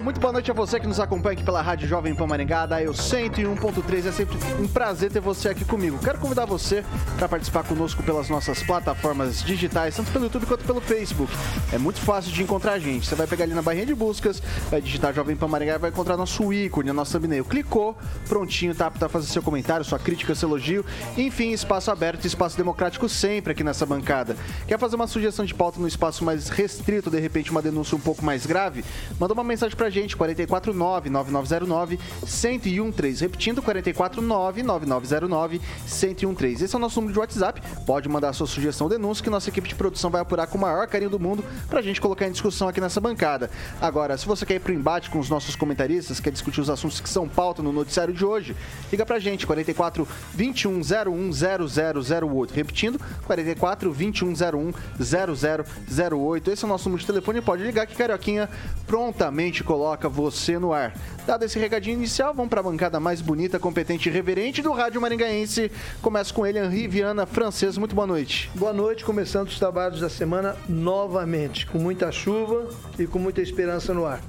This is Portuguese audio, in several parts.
muito boa noite a você que nos acompanha aqui pela Rádio Jovem Pan Maringá, da Eu 101.3. É sempre um prazer ter você aqui comigo. Quero convidar você para participar conosco pelas nossas plataformas digitais, tanto pelo YouTube quanto pelo Facebook. É muito fácil de encontrar a gente. Você vai pegar ali na barrinha de buscas, vai digitar Jovem Pan Maringá e vai encontrar nosso ícone, a nossa thumbnail. Clicou, prontinho, tá para fazer seu comentário, sua crítica, seu elogio. Enfim, espaço aberto espaço democrático sempre aqui nessa bancada. Quer fazer uma sugestão de pauta no espaço mais restrito, de repente uma denúncia um pouco mais grave? Manda uma mensagem pra gente, 449-9909-1013. Repetindo, 449-9909-1013. Esse é o nosso número de WhatsApp. Pode mandar sua sugestão ou denúncia que nossa equipe de produção vai apurar com o maior carinho do mundo pra gente colocar em discussão aqui nessa bancada. Agora, se você quer ir pro embate com os nossos comentaristas, quer discutir os assuntos que são pauta no noticiário de hoje, liga pra gente, 44 2101 0008. Repetindo, 44 2101 0008. Esse é o nosso número de telefone. Pode ligar que Carioquinha prontamente coloca você no ar. Dado esse recadinho inicial, vamos para a bancada mais bonita, competente e reverente do Rádio Maringaense. Começa com ele, Henri Viana, francês. Muito boa noite. Boa noite, começando os trabalhos da semana novamente, com muita chuva e com muita esperança no ar.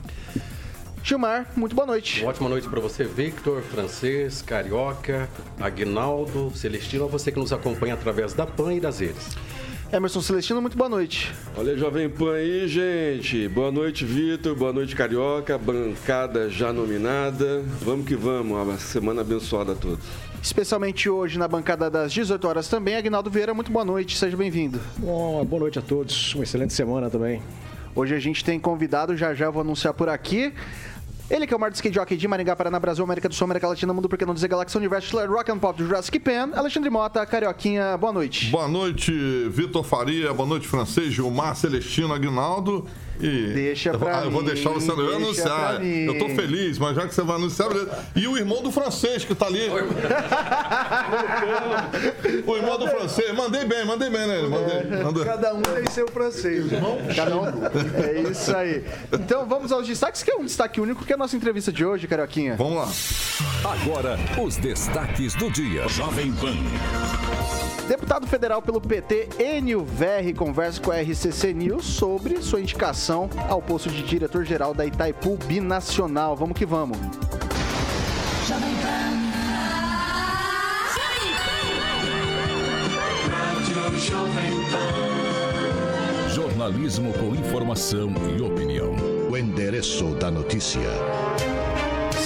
Gilmar, muito boa noite. Uma ótima noite para você, Victor, francês, carioca, Aguinaldo, Celestino, a você que nos acompanha através da PAN e das redes. Emerson Celestino, muito boa noite. Olha, Jovem Pan aí, gente. Boa noite, Vitor. Boa noite, Carioca. Bancada já nominada. Vamos que vamos. Uma semana abençoada a todos. Especialmente hoje na bancada das 18 horas também, Agnaldo Vieira, muito boa noite. Seja bem-vindo. Bom, boa noite a todos. Uma excelente semana também. Hoje a gente tem convidado, já já vou anunciar por aqui. Ele que é o maior skate jockey de Maringá, Paraná, Brasil, América do Sul, América Latina, Mundo, porque não dizer Galáxia, Universo, Rock and Pop Jurassic Pan. Alexandre Mota, Carioquinha, boa noite. Boa noite, Vitor Faria, boa noite, francês, Gilmar, Celestino, Aguinaldo. E deixa pra eu, mim, eu vou deixar você eu anunciar. Eu tô feliz, mas já que você vai anunciar. E o irmão do francês que tá ali. o irmão do francês. Mandei bem, mandei bem, né? Mandei, mandei. Cada um tem seu francês, irmão. Cada um. É isso aí. Então vamos aos destaques, que é um destaque único, que é a nossa entrevista de hoje, Carioquinha. Vamos lá. Agora, os destaques do dia. Jovem Pan. Deputado federal pelo PT, Enio Verri, conversa com a RCC News sobre sua indicação ao posto de diretor-geral da Itaipu Binacional. Vamos que vamos. Jornalismo com informação e opinião. O endereço da notícia.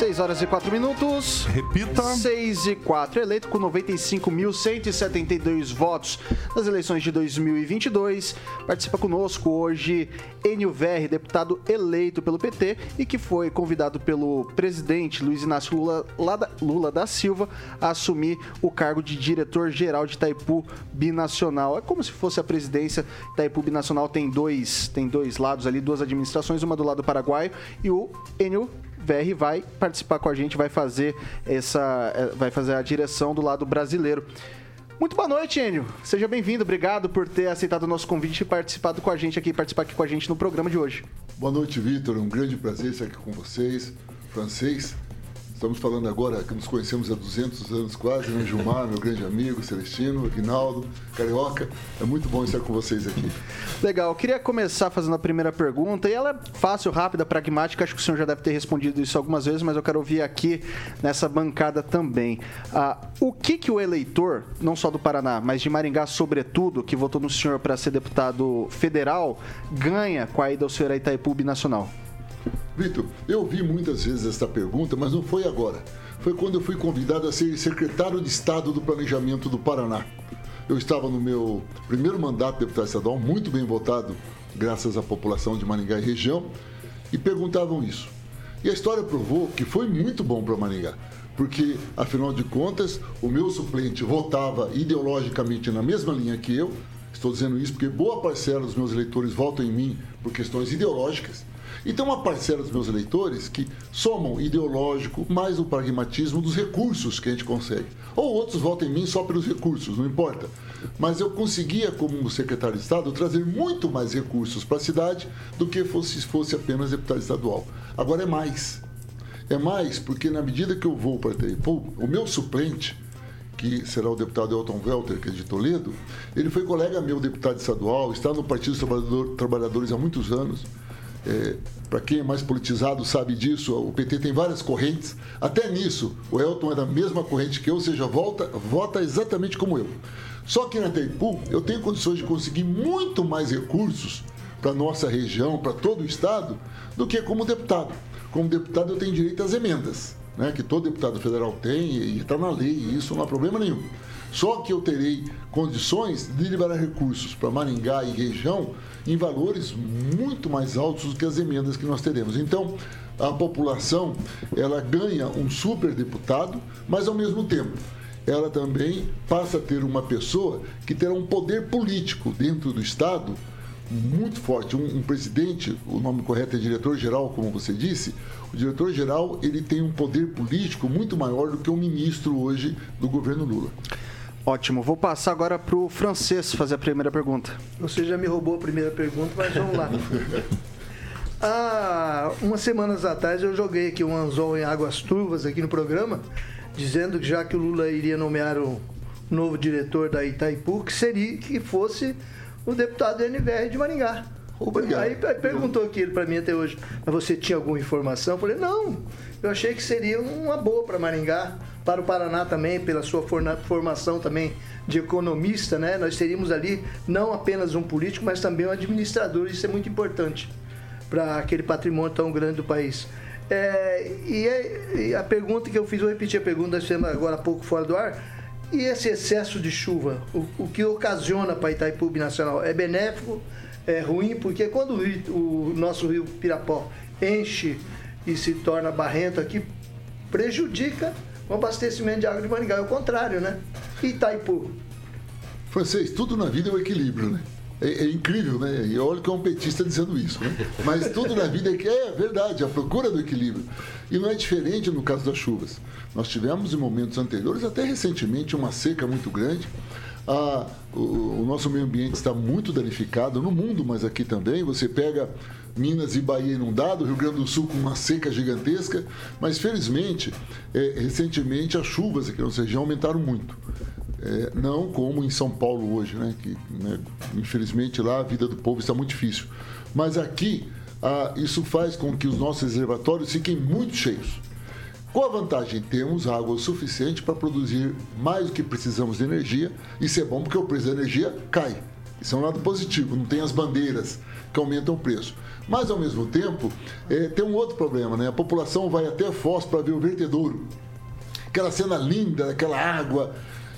6 horas e 4 minutos. Repita. 6 e 4. Eleito com 95.172 votos nas eleições de 2022. Participa conosco hoje Enio Verri, deputado eleito pelo PT e que foi convidado pelo presidente Luiz Inácio Lula, Lula da Silva a assumir o cargo de diretor-geral de Itaipu Binacional. É como se fosse a presidência. Itaipu Binacional tem dois, tem dois lados ali, duas administrações, uma do lado paraguaio e o Enio VR vai participar com a gente, vai fazer essa, eh, vai fazer a direção do lado brasileiro. Muito boa noite, Enio. Seja bem-vindo. Obrigado por ter aceitado o nosso convite e participado com a gente aqui, participar aqui com a gente no programa de hoje. Boa noite, Vitor. Um grande prazer estar aqui com vocês. Francês, Estamos falando agora que nos conhecemos há 200 anos quase, né? Gilmar, meu grande amigo, Celestino, Aguinaldo, Carioca. É muito bom estar com vocês aqui. Legal. Queria começar fazendo a primeira pergunta, e ela é fácil, rápida, pragmática. Acho que o senhor já deve ter respondido isso algumas vezes, mas eu quero ouvir aqui nessa bancada também. Ah, o que, que o eleitor, não só do Paraná, mas de Maringá, sobretudo, que votou no senhor para ser deputado federal, ganha com a ida ao senhor a Itaipu Nacional? Vitor, eu vi muitas vezes esta pergunta, mas não foi agora. Foi quando eu fui convidado a ser secretário de Estado do Planejamento do Paraná. Eu estava no meu primeiro mandato de deputado estadual, muito bem votado, graças à população de Maringá e região, e perguntavam isso. E a história provou que foi muito bom para Maringá, porque, afinal de contas, o meu suplente votava ideologicamente na mesma linha que eu. Estou dizendo isso porque boa parcela dos meus eleitores votam em mim por questões ideológicas. E tem uma parcela dos meus eleitores que somam ideológico mais o pragmatismo dos recursos que a gente consegue. Ou outros votam em mim só pelos recursos, não importa. Mas eu conseguia, como secretário de Estado, trazer muito mais recursos para a cidade do que fosse, fosse apenas deputado estadual. Agora é mais. É mais porque na medida que eu vou para Itaipu, o meu suplente, que será o deputado Elton Welter, que é de Toledo, ele foi colega meu, deputado estadual, está no Partido dos Trabalhadores há muitos anos. É, para quem é mais politizado sabe disso, o PT tem várias correntes. Até nisso, o Elton é da mesma corrente que eu, ou seja, volta, vota exatamente como eu. Só que na Teipu eu tenho condições de conseguir muito mais recursos para nossa região, para todo o estado, do que como deputado. Como deputado eu tenho direito às emendas, né, que todo deputado federal tem e está na lei, e isso não há problema nenhum. Só que eu terei condições de liberar recursos para Maringá e região em valores muito mais altos do que as emendas que nós teremos. Então, a população ela ganha um super deputado, mas ao mesmo tempo ela também passa a ter uma pessoa que terá um poder político dentro do Estado muito forte. Um, um presidente, o nome correto é diretor-geral, como você disse, o diretor-geral ele tem um poder político muito maior do que o ministro hoje do governo Lula. Ótimo, vou passar agora para o francês fazer a primeira pergunta. Você já me roubou a primeira pergunta, mas vamos lá. Há umas semanas atrás eu joguei aqui um anzol em águas turvas aqui no programa, dizendo que já que o Lula iria nomear o novo diretor da Itaipu, que seria que fosse o deputado NVR de Maringá. Obrigado. Aí perguntou aquilo para mim até hoje, mas você tinha alguma informação? Eu falei, não, eu achei que seria uma boa para Maringá, para o Paraná também, pela sua formação também de economista, né? Nós teríamos ali não apenas um político, mas também um administrador, isso é muito importante para aquele patrimônio tão grande do país. É, e, a, e, a pergunta que eu fiz, vou repetir a pergunta, agora há pouco fora do ar, e esse excesso de chuva, o, o que ocasiona para Itaipu Nacional? É benéfico? É ruim? Porque quando o, o nosso rio Pirapó enche e se torna barrento aqui, prejudica o abastecimento de água de Maringá. É o contrário, né? Itaipu. Francês, tudo na vida é o equilíbrio, né? É, é, incrível, né? E olha que é um petista dizendo isso, né? Mas tudo na vida é é verdade, a procura do equilíbrio. E não é diferente no caso das chuvas. Nós tivemos em momentos anteriores, até recentemente, uma seca muito grande. Ah, o, o nosso meio ambiente está muito danificado no mundo, mas aqui também. Você pega Minas e Bahia inundado, Rio Grande do Sul com uma seca gigantesca, mas felizmente, é, recentemente as chuvas aqui na nossa região aumentaram muito. É, não como em São Paulo hoje, né? Que, né, infelizmente lá a vida do povo está muito difícil. Mas aqui ah, isso faz com que os nossos reservatórios fiquem muito cheios. Qual a vantagem? Temos água suficiente para produzir mais do que precisamos de energia. Isso é bom porque o preço da energia cai. Isso é um lado positivo, não tem as bandeiras que aumentam o preço. Mas, ao mesmo tempo, é, tem um outro problema, né? A população vai até Foz para ver o vertedouro. Aquela cena linda, aquela água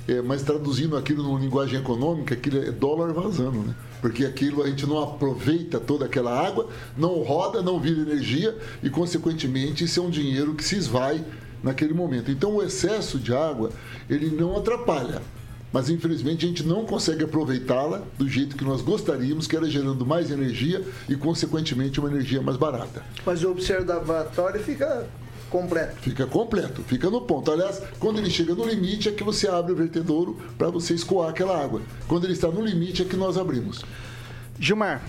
é, mas traduzindo aquilo numa linguagem econômica, aquilo é dólar vazando, né? Porque aquilo a gente não aproveita toda aquela água, não roda, não vira energia e, consequentemente, isso é um dinheiro que se esvai naquele momento. Então, o excesso de água, ele não atrapalha, mas infelizmente a gente não consegue aproveitá-la do jeito que nós gostaríamos, que era gerando mais energia e, consequentemente, uma energia mais barata. Mas o observatório fica completo. Fica completo, fica no ponto. Aliás, quando ele chega no limite é que você abre o vertedouro para você escoar aquela água. Quando ele está no limite é que nós abrimos. Gilmar,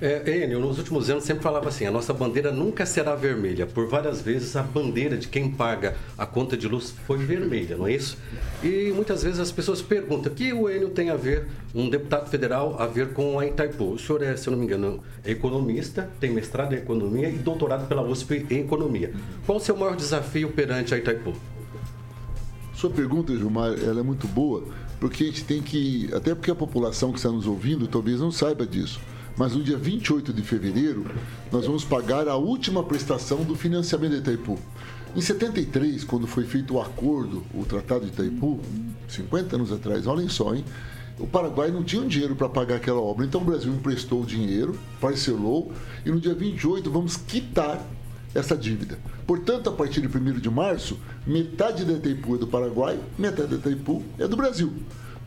é, Enio, nos últimos anos sempre falava assim: a nossa bandeira nunca será vermelha. Por várias vezes a bandeira de quem paga a conta de luz foi vermelha, não é isso? E muitas vezes as pessoas perguntam: que o Enio tem a ver, um deputado federal, a ver com a Itaipu? O senhor é, se eu não me engano, é economista, tem mestrado em economia e doutorado pela USP em economia. Qual o seu maior desafio perante a Itaipu? Sua pergunta, Gilmar, ela é muito boa, porque a gente tem que. Até porque a população que está nos ouvindo talvez não saiba disso mas no dia 28 de fevereiro nós vamos pagar a última prestação do financiamento da Itaipu. Em 73, quando foi feito o acordo, o Tratado de Itaipu, 50 anos atrás, olhem só, hein? O Paraguai não tinha dinheiro para pagar aquela obra. Então o Brasil emprestou o dinheiro, parcelou e no dia 28 vamos quitar essa dívida. Portanto, a partir de 1 de março, metade da Itaipu é do Paraguai, metade da Itaipu é do Brasil.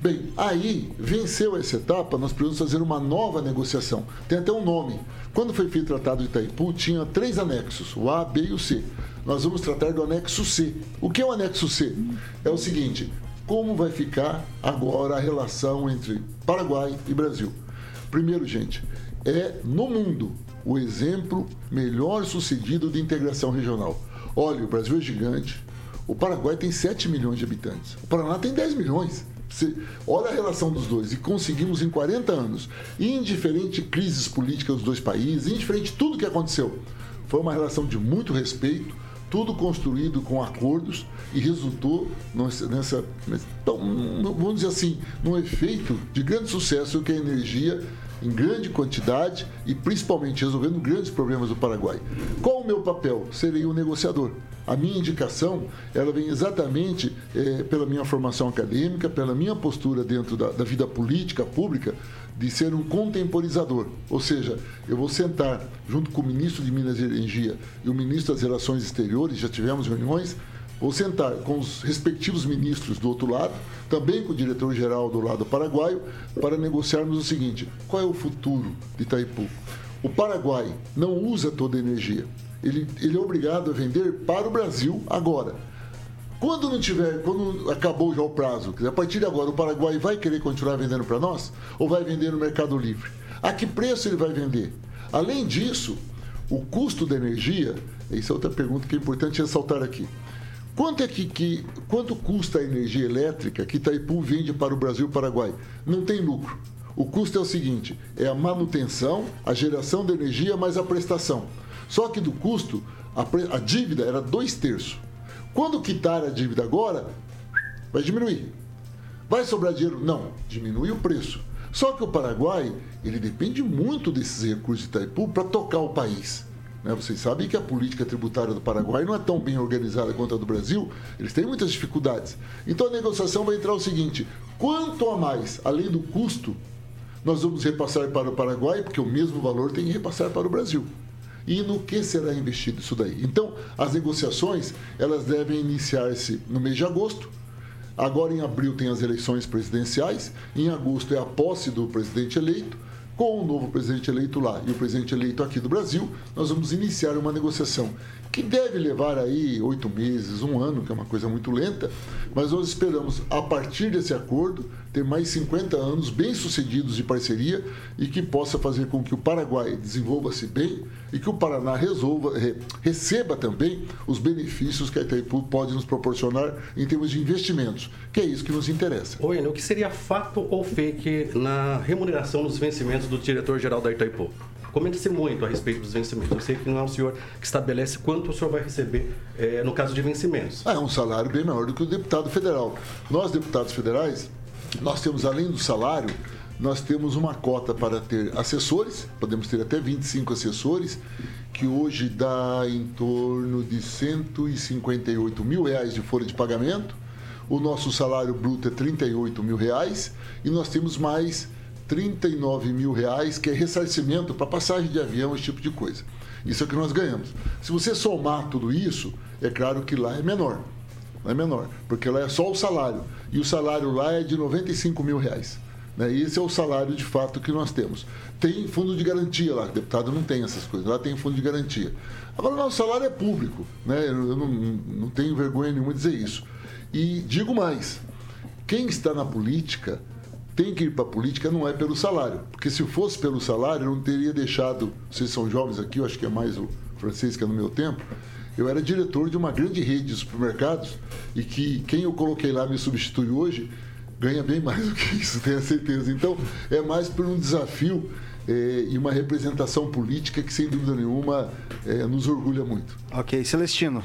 Bem, aí venceu essa etapa, nós precisamos fazer uma nova negociação. Tem até um nome. Quando foi feito o Tratado de Itaipu, tinha três anexos, o A, B e o C. Nós vamos tratar do anexo C. O que é o anexo C? É o seguinte: como vai ficar agora a relação entre Paraguai e Brasil? Primeiro, gente, é no mundo o exemplo melhor sucedido de integração regional. Olha, o Brasil é gigante, o Paraguai tem 7 milhões de habitantes, o Paraná tem 10 milhões. Você olha a relação dos dois. E conseguimos em 40 anos, indiferente crises políticas dos dois países, indiferente tudo que aconteceu, foi uma relação de muito respeito, tudo construído com acordos e resultou nessa, então, vamos dizer assim, num efeito de grande sucesso que é a energia em grande quantidade e principalmente resolvendo grandes problemas do Paraguai. Qual o meu papel? Serei um negociador. A minha indicação, ela vem exatamente é, pela minha formação acadêmica, pela minha postura dentro da, da vida política pública, de ser um contemporizador. Ou seja, eu vou sentar junto com o ministro de Minas e Energia e o ministro das Relações Exteriores, já tivemos reuniões, vou sentar com os respectivos ministros do outro lado, também com o diretor-geral do lado paraguaio, para negociarmos o seguinte: qual é o futuro de Itaipu? O Paraguai não usa toda a energia. Ele, ele é obrigado a vender para o Brasil agora. Quando não tiver, quando acabou já o prazo, a partir de agora o Paraguai vai querer continuar vendendo para nós ou vai vender no Mercado Livre? A que preço ele vai vender? Além disso, o custo da energia, essa é outra pergunta que é importante ressaltar aqui. Quanto é que, que quanto custa a energia elétrica que Itaipu vende para o Brasil e o Paraguai? Não tem lucro. O custo é o seguinte: é a manutenção, a geração de energia mais a prestação. Só que do custo, a, a dívida era dois terços. Quando quitar a dívida agora, vai diminuir. Vai sobrar dinheiro? Não, diminui o preço. Só que o Paraguai, ele depende muito desses recursos de Itaipu para tocar o país. Né? Vocês sabem que a política tributária do Paraguai não é tão bem organizada quanto a do Brasil, eles têm muitas dificuldades. Então a negociação vai entrar o seguinte: quanto a mais, além do custo, nós vamos repassar para o Paraguai, porque o mesmo valor tem que repassar para o Brasil e no que será investido isso daí. Então, as negociações elas devem iniciar-se no mês de agosto. Agora em abril tem as eleições presidenciais, em agosto é a posse do presidente eleito. Com o novo presidente eleito lá e o presidente eleito aqui do Brasil, nós vamos iniciar uma negociação que deve levar aí oito meses, um ano, que é uma coisa muito lenta, mas nós esperamos, a partir desse acordo, ter mais 50 anos bem-sucedidos de parceria e que possa fazer com que o Paraguai desenvolva-se bem e que o Paraná resolva, receba também os benefícios que a Itaipu pode nos proporcionar em termos de investimentos, que é isso que nos interessa. Oi, o que seria fato ou fake na remuneração dos vencimentos do diretor-geral da Itaipu? Comenta-se muito a respeito dos vencimentos. Eu sei que não é o senhor que estabelece quanto o senhor vai receber é, no caso de vencimentos. É um salário bem maior do que o deputado federal. Nós, deputados federais, nós temos, além do salário, nós temos uma cota para ter assessores, podemos ter até 25 assessores, que hoje dá em torno de 158 mil reais de folha de pagamento. O nosso salário bruto é 38 mil reais e nós temos mais 39 mil reais, que é ressarcimento para passagem de avião, esse tipo de coisa. Isso é o que nós ganhamos. Se você somar tudo isso, é claro que lá é menor. Lá é menor, porque lá é só o salário. E o salário lá é de 95 mil reais. Né? Esse é o salário de fato que nós temos. Tem fundo de garantia lá, o deputado não tem essas coisas, lá tem fundo de garantia. Agora, o nosso salário é público, né? eu não, não tenho vergonha nenhuma de dizer isso. E digo mais: quem está na política tem que ir para a política não é pelo salário, porque se fosse pelo salário, eu não teria deixado. Vocês são jovens aqui, eu acho que é mais o francês que é no meu tempo. Eu era diretor de uma grande rede de supermercados e que quem eu coloquei lá me substitui hoje ganha bem mais do que isso, tenho certeza. Então, é mais por um desafio é, e uma representação política que, sem dúvida nenhuma, é, nos orgulha muito. Ok, Celestino.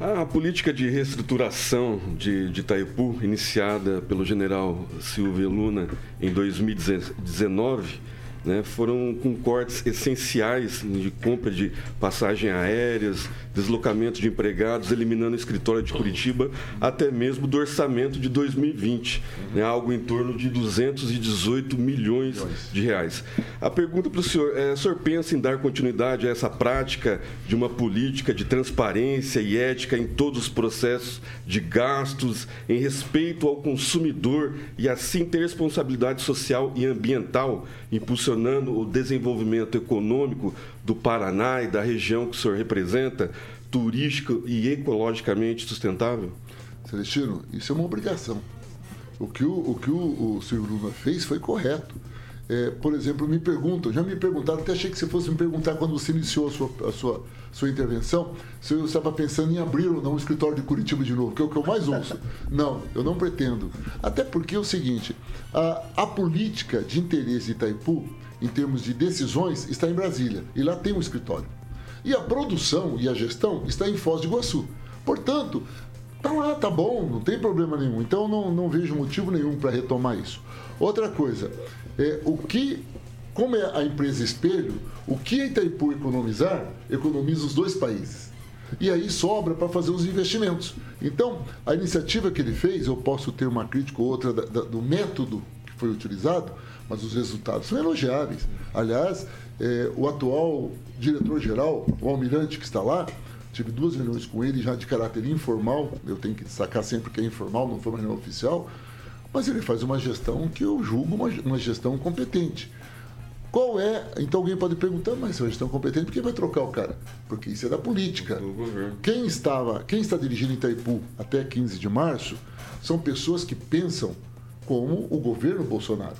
A política de reestruturação de, de Itaipu, iniciada pelo general Silvio Luna em 2019, né, foram com cortes essenciais de compra de passagens aéreas, deslocamento de empregados, eliminando o escritório de Curitiba, até mesmo do orçamento de 2020, né, algo em torno de 218 milhões de reais. A pergunta para o senhor é: o senhor pensa em dar continuidade a essa prática de uma política de transparência e ética em todos os processos de gastos, em respeito ao consumidor e assim ter responsabilidade social e ambiental, impulsionando o desenvolvimento econômico do Paraná e da região que o senhor representa, turístico e ecologicamente sustentável? Celestino, isso é uma obrigação. O que o, o, que o, o senhor Lula fez foi correto. É, por exemplo, me perguntam, já me perguntaram, até achei que você fosse me perguntar quando você iniciou a sua, a sua, sua intervenção, se eu estava pensando em abrir ou não um escritório de Curitiba de novo, que é o que eu mais ouço. Não, eu não pretendo. Até porque é o seguinte, a, a política de interesse de Itaipu, em termos de decisões, está em Brasília, e lá tem um escritório. E a produção e a gestão está em Foz do Iguaçu. Portanto, tá lá, tá bom, não tem problema nenhum. Então não, não vejo motivo nenhum para retomar isso. Outra coisa, é, o que, como é a empresa espelho, o que Itaipu economizar, economiza os dois países. E aí sobra para fazer os investimentos. Então, a iniciativa que ele fez, eu posso ter uma crítica ou outra da, da, do método que foi utilizado, mas os resultados são elogiáveis. Aliás, é, o atual diretor-geral, o almirante que está lá, tive duas reuniões com ele já de caráter informal, eu tenho que destacar sempre que é informal, não foi uma reunião oficial, mas ele faz uma gestão que eu julgo uma, uma gestão competente. Qual é? Então alguém pode perguntar, mas se é uma gestão competente, por que vai trocar o cara? Porque isso é da política. Quem estava, quem está dirigindo Itaipu até 15 de março são pessoas que pensam como o governo Bolsonaro.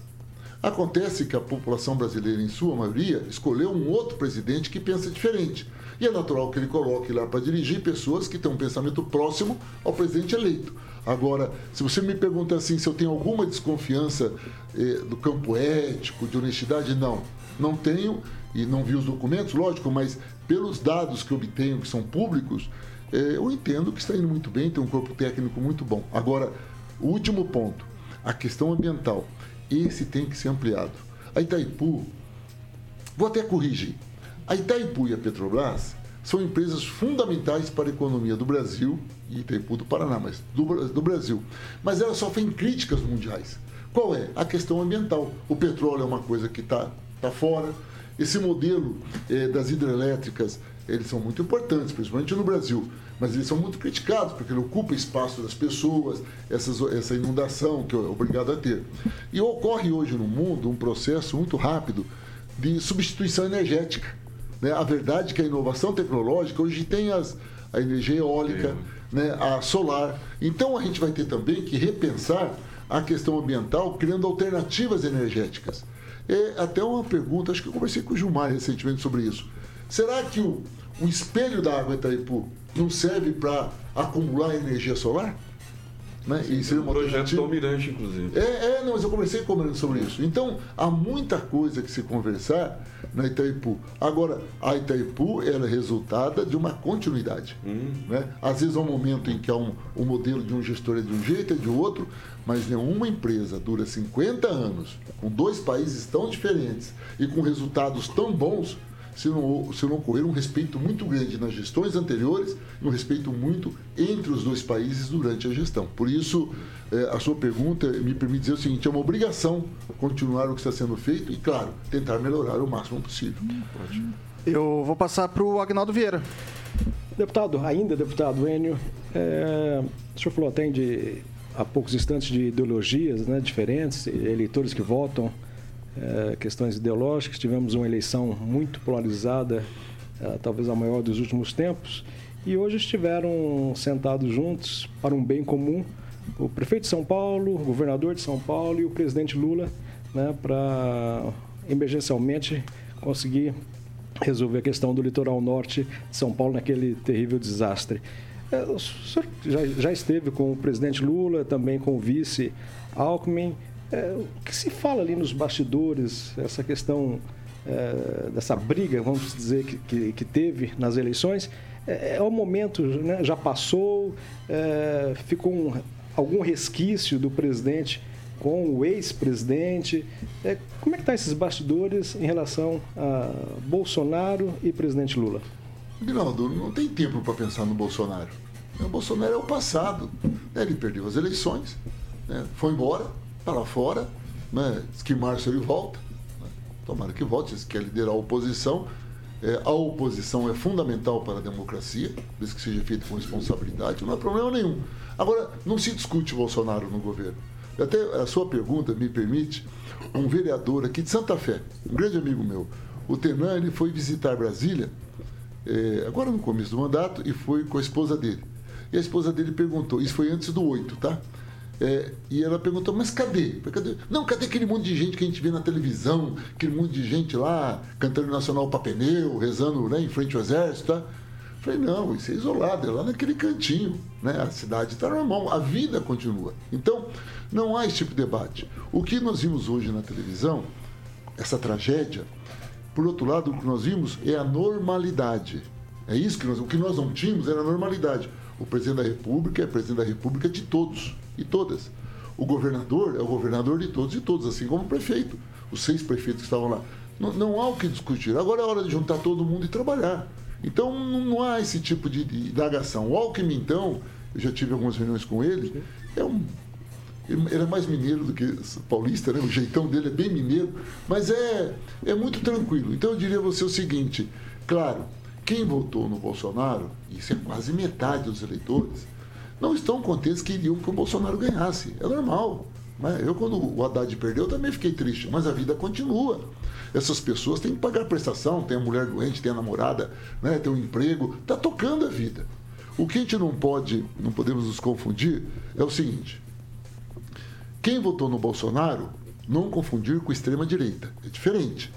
Acontece que a população brasileira, em sua maioria, escolheu um outro presidente que pensa diferente. E é natural que ele coloque lá para dirigir pessoas que têm um pensamento próximo ao presidente eleito. Agora, se você me pergunta assim se eu tenho alguma desconfiança eh, do campo ético, de honestidade, não. Não tenho e não vi os documentos, lógico, mas pelos dados que obtenho, que são públicos, eh, eu entendo que está indo muito bem, tem um corpo técnico muito bom. Agora, o último ponto, a questão ambiental. Esse tem que ser ampliado. A Itaipu, vou até corrigir. A Itaipu e a Petrobras são empresas fundamentais para a economia do Brasil e Itaipu do Paraná, mas do, do Brasil. Mas elas sofrem críticas mundiais. Qual é? A questão ambiental. O petróleo é uma coisa que está tá fora. Esse modelo eh, das hidrelétricas, eles são muito importantes, principalmente no Brasil, mas eles são muito criticados porque ele ocupa espaço das pessoas, essas, essa inundação que é obrigado a ter. E ocorre hoje no mundo um processo muito rápido de substituição energética. Né? A verdade é que a inovação tecnológica hoje tem as, a energia eólica, né? a solar. Então a gente vai ter também que repensar a questão ambiental, criando alternativas energéticas. É até uma pergunta, acho que eu conversei com o Gilmar recentemente sobre isso. Será que o, o espelho da água Itaipu não serve para acumular energia solar? Né? Sim, e seria um projeto do Almirante, inclusive. É, é, não, mas eu conversei com o Almirante sobre isso. Então, há muita coisa que se conversar na Itaipu. Agora, a Itaipu ela é resultada de uma continuidade. Hum. Né? Às vezes há um momento em que há um, um modelo de um gestor é de um jeito, é de outro, mas nenhuma empresa dura 50 anos, com dois países tão diferentes e com resultados tão bons, se não, se não ocorrer um respeito muito grande nas gestões anteriores e um respeito muito entre os dois países durante a gestão. Por isso, é, a sua pergunta me permite dizer o seguinte: é uma obrigação continuar o que está sendo feito e, claro, tentar melhorar o máximo possível. Eu vou passar para o Agnaldo Vieira. Deputado, ainda deputado Enio, é, o senhor falou até de, há poucos instantes de ideologias né, diferentes, eleitores que votam é, questões ideológicas. Tivemos uma eleição muito polarizada, é, talvez a maior dos últimos tempos, e hoje estiveram sentados juntos para um bem comum o prefeito de São Paulo, o governador de São Paulo e o presidente Lula, né, para emergencialmente conseguir resolver a questão do litoral norte de São Paulo naquele terrível desastre. É, o senhor já, já esteve com o presidente Lula, também com o vice Alckmin. É, o que se fala ali nos bastidores, essa questão é, dessa briga, vamos dizer, que, que, que teve nas eleições, é, é o momento, né, já passou, é, ficou um, algum resquício do presidente com o ex-presidente. É, como é que estão tá esses bastidores em relação a Bolsonaro e presidente Lula? Rinaldo, não tem tempo para pensar no Bolsonaro. O Bolsonaro é o passado. Ele perdeu as eleições, né? foi embora, para lá fora, né? diz que março ele volta. Né? Tomara que volte, se quer liderar a oposição. É, a oposição é fundamental para a democracia, desde que seja feita com responsabilidade, não há problema nenhum. Agora, não se discute Bolsonaro no governo. Até a sua pergunta me permite, um vereador aqui de Santa Fé, um grande amigo meu, o Tenan, ele foi visitar Brasília, é, agora no começo do mandato, e foi com a esposa dele. E a esposa dele perguntou, isso foi antes do 8, tá? É, e ela perguntou, mas cadê? cadê? Não, cadê aquele monte de gente que a gente vê na televisão, aquele monte de gente lá cantando Nacional para pneu, rezando né, em frente ao exército, tá? Falei, não, isso é isolado, é lá naquele cantinho, né? A cidade está normal, a vida continua. Então, não há esse tipo de debate. O que nós vimos hoje na televisão, essa tragédia, por outro lado, o que nós vimos é a normalidade. É isso que nós, o que nós não tínhamos era a normalidade. O presidente da República é presidente da República de todos e todas. O governador é o governador de todos e todos, assim como o prefeito, os seis prefeitos que estavam lá. Não, não há o que discutir. Agora é hora de juntar todo mundo e trabalhar. Então não há esse tipo de, indagação. O Alckmin, então, eu já tive algumas reuniões com ele, é um ele é mais mineiro do que paulista, né? o jeitão dele é bem mineiro, mas é, é muito tranquilo. Então eu diria a você o seguinte: claro, quem votou no Bolsonaro, isso é quase metade dos eleitores, não estão contentes que iriam que o Bolsonaro ganhasse. É normal. Né? Eu, quando o Haddad perdeu, também fiquei triste, mas a vida continua. Essas pessoas têm que pagar prestação, tem a mulher doente, tem a namorada, né? tem um emprego, está tocando a vida. O que a gente não pode, não podemos nos confundir, é o seguinte: quem votou no Bolsonaro, não confundir com extrema-direita. É diferente.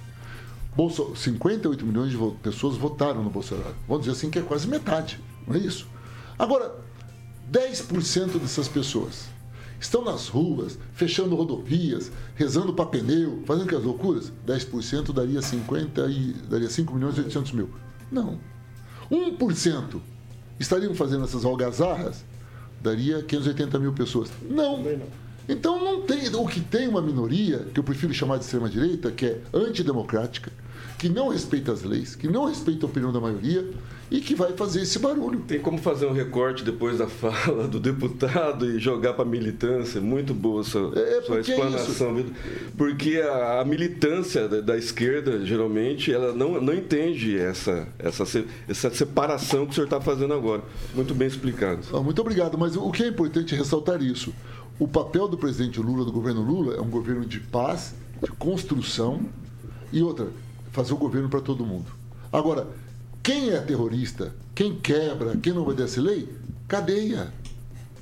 Bolso, 58 milhões de pessoas votaram no Bolsonaro. Vamos dizer assim que é quase metade, não é isso? Agora, 10% dessas pessoas estão nas ruas, fechando rodovias, rezando para pneu, fazendo que as loucuras? 10% daria 50 e daria 5 milhões e 800 mil. Não. 1% estariam fazendo essas algazarras? Daria 580 mil pessoas. Não. Então não tem. O que tem uma minoria, que eu prefiro chamar de extrema-direita, que é antidemocrática, que não respeita as leis, que não respeita a opinião da maioria e que vai fazer esse barulho. Tem como fazer um recorte depois da fala do deputado e jogar para a militância? Muito boa sua, é, sua explanação. É porque a, a militância da, da, esquerda, geralmente, ela não, não entende essa, essa, essa separação que o senhor está fazendo agora. Muito bem explicado. Ah, muito obrigado, mas o que é importante é ressaltar isso. O papel do presidente Lula, do governo Lula, é um governo de paz, de construção e outra, fazer o governo para todo mundo. Agora, quem é terrorista, quem quebra, quem não obedece lei, cadeia.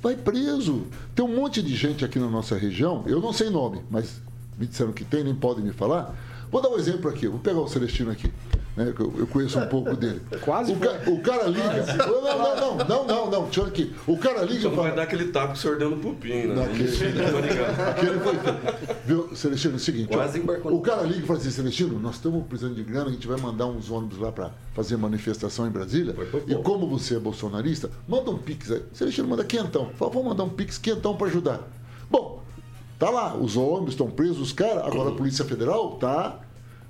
Vai preso. Tem um monte de gente aqui na nossa região, eu não sei nome, mas me disseram que tem, nem podem me falar. Vou dar um exemplo aqui, vou pegar o Celestino aqui né, eu, conheço um pouco dele. Quase o, ca, o cara liga. Não, não, não, não, não, não, deixa eu aqui. O cara liga. Só vai dar aquele tapa que o senhor deu no pupim, né? Aquele foi. Viu, Celestino, é o seguinte: Quase ó, o cara liga e fala assim: Celestino, nós estamos precisando de grana, a gente vai mandar uns ônibus lá para fazer manifestação em Brasília. E como você é bolsonarista, manda um pix aí. Celestino manda quentão. Fala, vou mandar um pix quentão para ajudar. Bom, tá lá, os ônibus estão presos, os caras, agora a Polícia Federal tá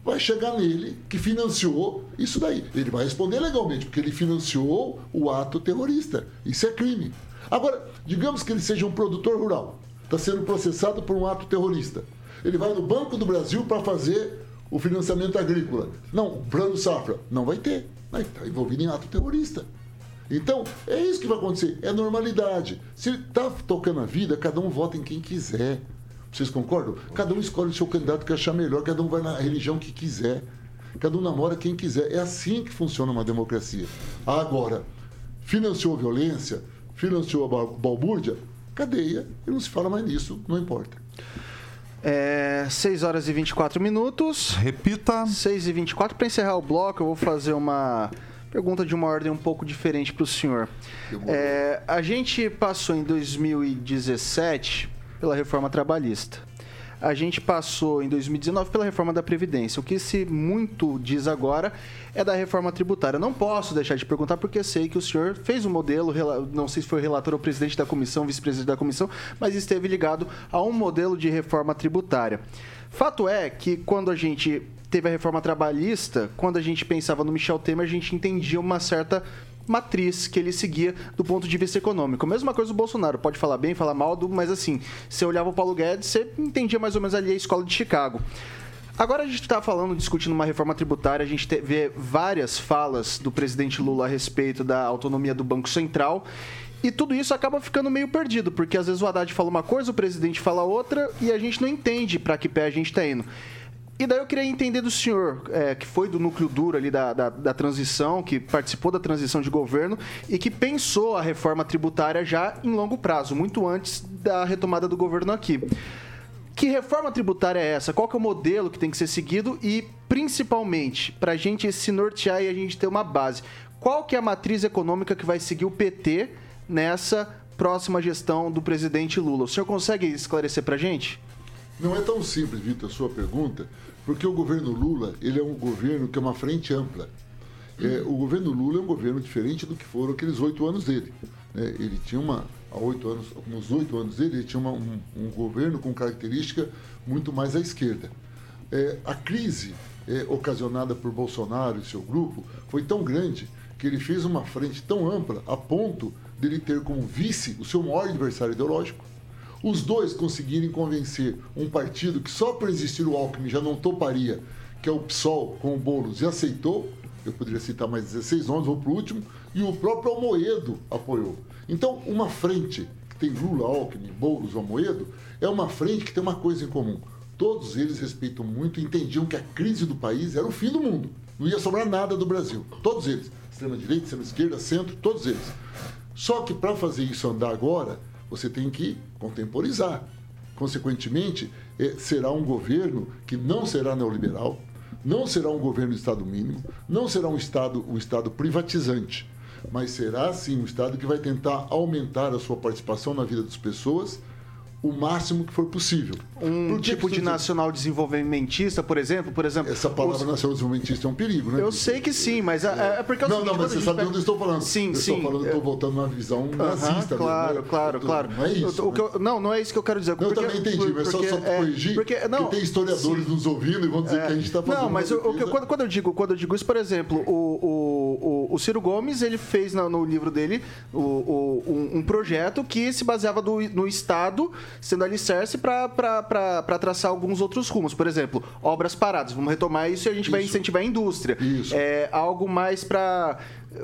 vai chegar nele que financiou isso daí. Ele vai responder legalmente, porque ele financiou o ato terrorista. Isso é crime. Agora, digamos que ele seja um produtor rural, está sendo processado por um ato terrorista. Ele vai no Banco do Brasil para fazer o financiamento agrícola. Não, plano safra. Não vai ter. Está envolvido em ato terrorista. Então, é isso que vai acontecer. É normalidade. Se está tocando a vida, cada um vota em quem quiser. Vocês concordam? Cada um escolhe o seu candidato que achar melhor, cada um vai na religião que quiser. Cada um namora quem quiser. É assim que funciona uma democracia. Agora, financiou violência, financiou a balbúrdia, cadeia, e não se fala mais nisso, não importa. É, 6 horas e 24 minutos. Repita. 6 e 24. Para encerrar o bloco, eu vou fazer uma pergunta de uma ordem um pouco diferente para o senhor. É, a gente passou em 2017 pela reforma trabalhista. a gente passou em 2019 pela reforma da Previdência. O que se muito diz agora é da reforma tributária. Não posso deixar de perguntar, porque sei que o senhor fez um modelo, não sei se foi relator ou presidente da comissão, vice-presidente da comissão, mas esteve ligado a um modelo de reforma tributária. Fato é que quando a gente teve a reforma trabalhista, quando a gente pensava no Michel Temer, a gente entendia uma certa matriz que ele seguia do ponto de vista econômico. Mesma coisa do Bolsonaro, pode falar bem, falar mal, mas assim, você olhava o Paulo Guedes, você entendia mais ou menos ali a escola de Chicago. Agora a gente está falando, discutindo uma reforma tributária, a gente vê várias falas do presidente Lula a respeito da autonomia do Banco Central. E tudo isso acaba ficando meio perdido, porque às vezes o Haddad fala uma coisa, o presidente fala outra, e a gente não entende para que pé a gente está indo. E daí eu queria entender do senhor, é, que foi do núcleo duro ali da, da, da, transição, que participou da transição de governo e que pensou a reforma tributária já em longo prazo, muito antes da retomada do governo aqui. Que reforma tributária é essa? Qual que é o modelo que tem que ser seguido? E, principalmente, para a gente se nortear e a gente ter uma base, qual que é a matriz econômica que vai seguir o PT nessa próxima gestão do presidente Lula? O senhor consegue esclarecer para a gente? Não é tão simples, Vitor, a sua pergunta, porque o governo Lula ele é um governo que é uma frente ampla. É, o governo Lula é um governo diferente do que foram aqueles oito anos dele. É, ele tinha uma, há oito anos, nos oito anos dele, ele tinha uma, um, um, governo com característica muito mais à esquerda. É, a crise é, ocasionada por Bolsonaro e seu grupo foi tão grande que ele fez uma frente tão ampla a ponto dele ter como vice o seu maior adversário ideológico, os dois conseguirem convencer um partido que só por existir o Alckmin já não toparia, que é o PSOL com o Boulos, e aceitou, eu poderia citar mais 16 nomes, vou para o último, e o próprio Almoedo apoiou. Então, uma frente que tem Lula, Alckmin, Boulos, Almoedo, é uma frente que tem uma coisa em comum. Todos eles respeitam muito e entendiam que a crise do país era o fim do mundo. Não ia sobrar nada do Brasil. Todos eles. Extrema-direita, extrema-esquerda, centro, todos eles. Só que para fazer isso andar agora, você tem que contemporizar. Consequentemente, é, será um governo que não será neoliberal, não será um governo de Estado mínimo, não será um Estado, um estado privatizante, mas será sim um Estado que vai tentar aumentar a sua participação na vida das pessoas o máximo que for possível. Um tipo de nacional desenvolvimentista, por exemplo, por exemplo. Essa palavra os... nacional desenvolvimentista é um perigo, né? Eu sei que sim, mas é, é, é porque é Não, não, mas você sabe de onde eu estou falando. Sim, eu sim. Estou falando, estou voltando numa visão nazista. Claro, né? claro, claro. Não é isso. O, né? eu, não, não é isso que eu quero dizer. Não, porque, eu também entendi, mas só, só para corrigir, porque, não, que tem historiadores sim. nos ouvindo e vão dizer que a gente está fazendo. Não, mas eu, quando, quando, eu digo, quando eu digo isso, por exemplo, o, o, o Ciro Gomes, ele fez no, no livro dele o, um, um, projeto que se baseava do, no Estado sendo alicerce para traçar alguns outros rumos. Por exemplo, obras paradas. Vamos retomar isso e a gente isso. vai incentivar a indústria. Isso. É algo mais para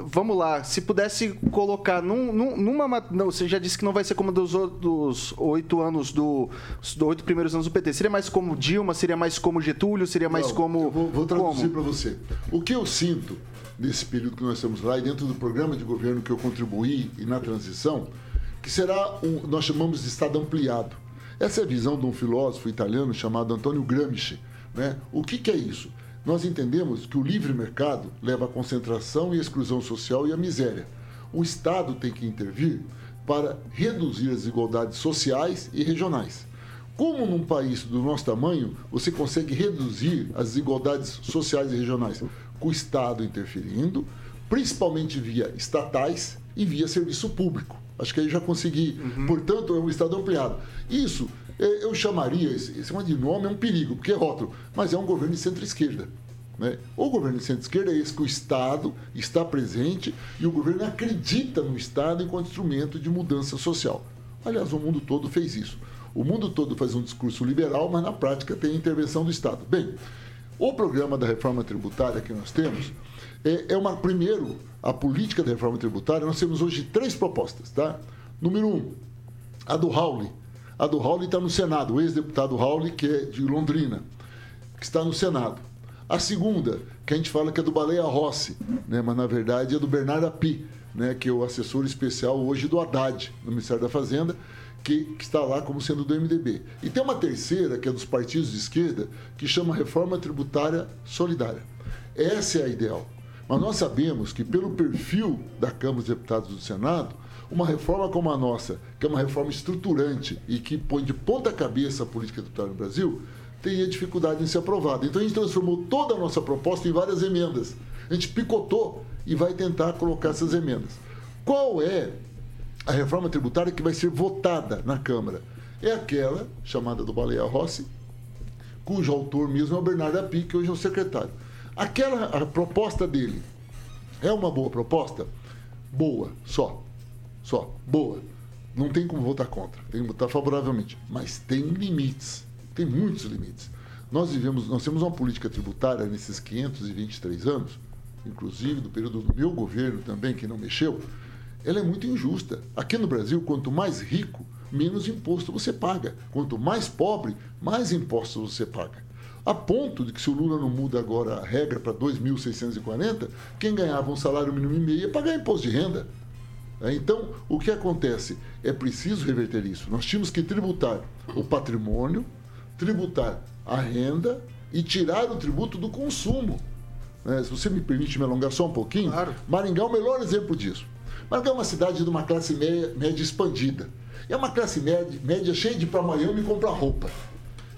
vamos lá, se pudesse colocar num, numa. Não, você já disse que não vai ser como dos, dos oito anos do. Dos oito primeiros anos do PT. Seria mais como Dilma, seria mais como Getúlio, seria mais não, como. Eu vou, vou traduzir para você. O que eu sinto nesse período que nós estamos lá e dentro do programa de governo que eu contribuí e na transição, que será um. Nós chamamos de Estado ampliado. Essa é a visão de um filósofo italiano chamado Antonio Gramsci. Né? O que, que é isso? Nós entendemos que o livre mercado leva à concentração e exclusão social e à miséria. O Estado tem que intervir para reduzir as desigualdades sociais e regionais. Como num país do nosso tamanho você consegue reduzir as desigualdades sociais e regionais? Com o Estado interferindo, principalmente via estatais e via serviço público. Acho que aí já consegui. Uhum. Portanto, é um Estado ampliado. Isso, é, eu chamaria, esse, esse de nome é um perigo, porque é rótulo, mas é um governo de centro-esquerda. Né? O governo de centro-esquerda é esse que o Estado está presente e o governo acredita no Estado enquanto instrumento de mudança social. Aliás, o mundo todo fez isso. O mundo todo faz um discurso liberal, mas na prática tem a intervenção do Estado. Bem, o programa da reforma tributária que nós temos é, é uma, primeiro, a política da reforma tributária, nós temos hoje três propostas, tá? Número um, a do Rauli. A do Rauli está no Senado, o ex-deputado Rauli, que é de Londrina, que está no Senado. A segunda, que a gente fala que é do Baleia Rossi, né? mas na verdade é do Bernardo Api, né? que é o assessor especial hoje do Haddad, no Ministério da Fazenda, que, que, está lá como sendo do MDB. E tem uma terceira, que é dos partidos de esquerda, que chama Reforma Tributária Solidária. Essa é a ideal. Mas nós sabemos que, pelo perfil da Câmara dos Deputados do Senado, uma reforma como a nossa, que é uma reforma estruturante e que põe de ponta cabeça a política tributária no Brasil, teria dificuldade em ser aprovada. Então a gente transformou toda a nossa proposta em várias emendas. A gente picotou e vai tentar colocar essas emendas. Qual é a reforma tributária que vai ser votada na Câmara? É aquela chamada do Baleia Rossi, cujo autor mesmo é o Bernardo Api, que hoje é o secretário. Aquela proposta dele é uma boa proposta? Boa, só. Só. Boa. Não tem como votar contra, tem que votar favoravelmente. Mas tem limites. Tem muitos limites. Nós vivemos, nós temos uma política tributária nesses 523 anos, inclusive do período do meu governo também, que não mexeu, ela é muito injusta. Aqui no Brasil, quanto mais rico, menos imposto você paga. Quanto mais pobre, mais impostos você paga. A ponto de que se o Lula não muda agora a regra para 2.640, quem ganhava um salário mínimo e meio ia pagar imposto de renda. É, então, o que acontece? É preciso reverter isso. Nós tínhamos que tributar o patrimônio, tributar a renda e tirar o tributo do consumo. É, se você me permite me alongar só um pouquinho, claro. Maringá é o melhor exemplo disso. Maringá é uma cidade de uma classe média, média expandida. É uma classe média, média cheia de ir para Miami comprar roupa.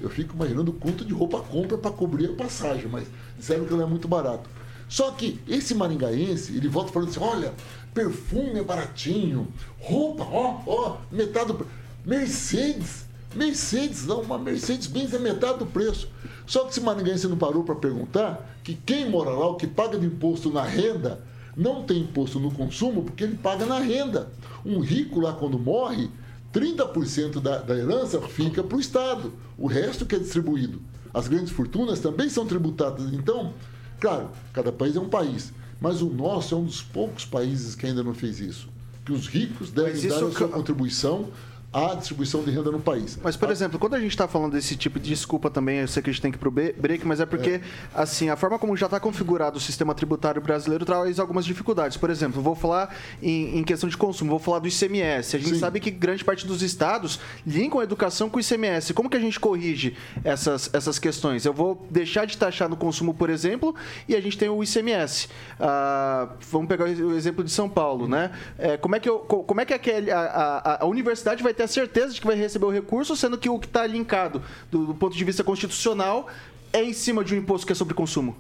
Eu fico imaginando quanto de roupa compra para cobrir a passagem, mas disseram que ela é muito barato. Só que esse maringaense, ele volta falando assim: olha, perfume é baratinho, roupa, ó, ó, metade do Mercedes, Mercedes, não, uma Mercedes-Benz é metade do preço. Só que esse maringaense não parou para perguntar que quem mora lá, o que paga de imposto na renda, não tem imposto no consumo porque ele paga na renda. Um rico lá, quando morre, 30% da, da herança fica para o Estado, o resto que é distribuído. As grandes fortunas também são tributadas. Então, claro, cada país é um país, mas o nosso é um dos poucos países que ainda não fez isso. Que os ricos devem dar a sua contribuição a distribuição de renda no país. Mas, por a... exemplo, quando a gente está falando desse tipo de desculpa também, eu sei que a gente tem que ir para o break, mas é porque, é. assim, a forma como já está configurado o sistema tributário brasileiro traz algumas dificuldades. Por exemplo, vou falar em, em questão de consumo, vou falar do ICMS. A gente Sim. sabe que grande parte dos estados linkam a educação com o ICMS. Como que a gente corrige essas, essas questões? Eu vou deixar de taxar no consumo, por exemplo, e a gente tem o ICMS. Ah, vamos pegar o exemplo de São Paulo, né? É, como é que, eu, como é que aquele, a, a, a universidade vai ter ter a certeza de que vai receber o recurso, sendo que o que está linkado do, do, ponto de vista constitucional é em cima de um imposto que é sobre consumo.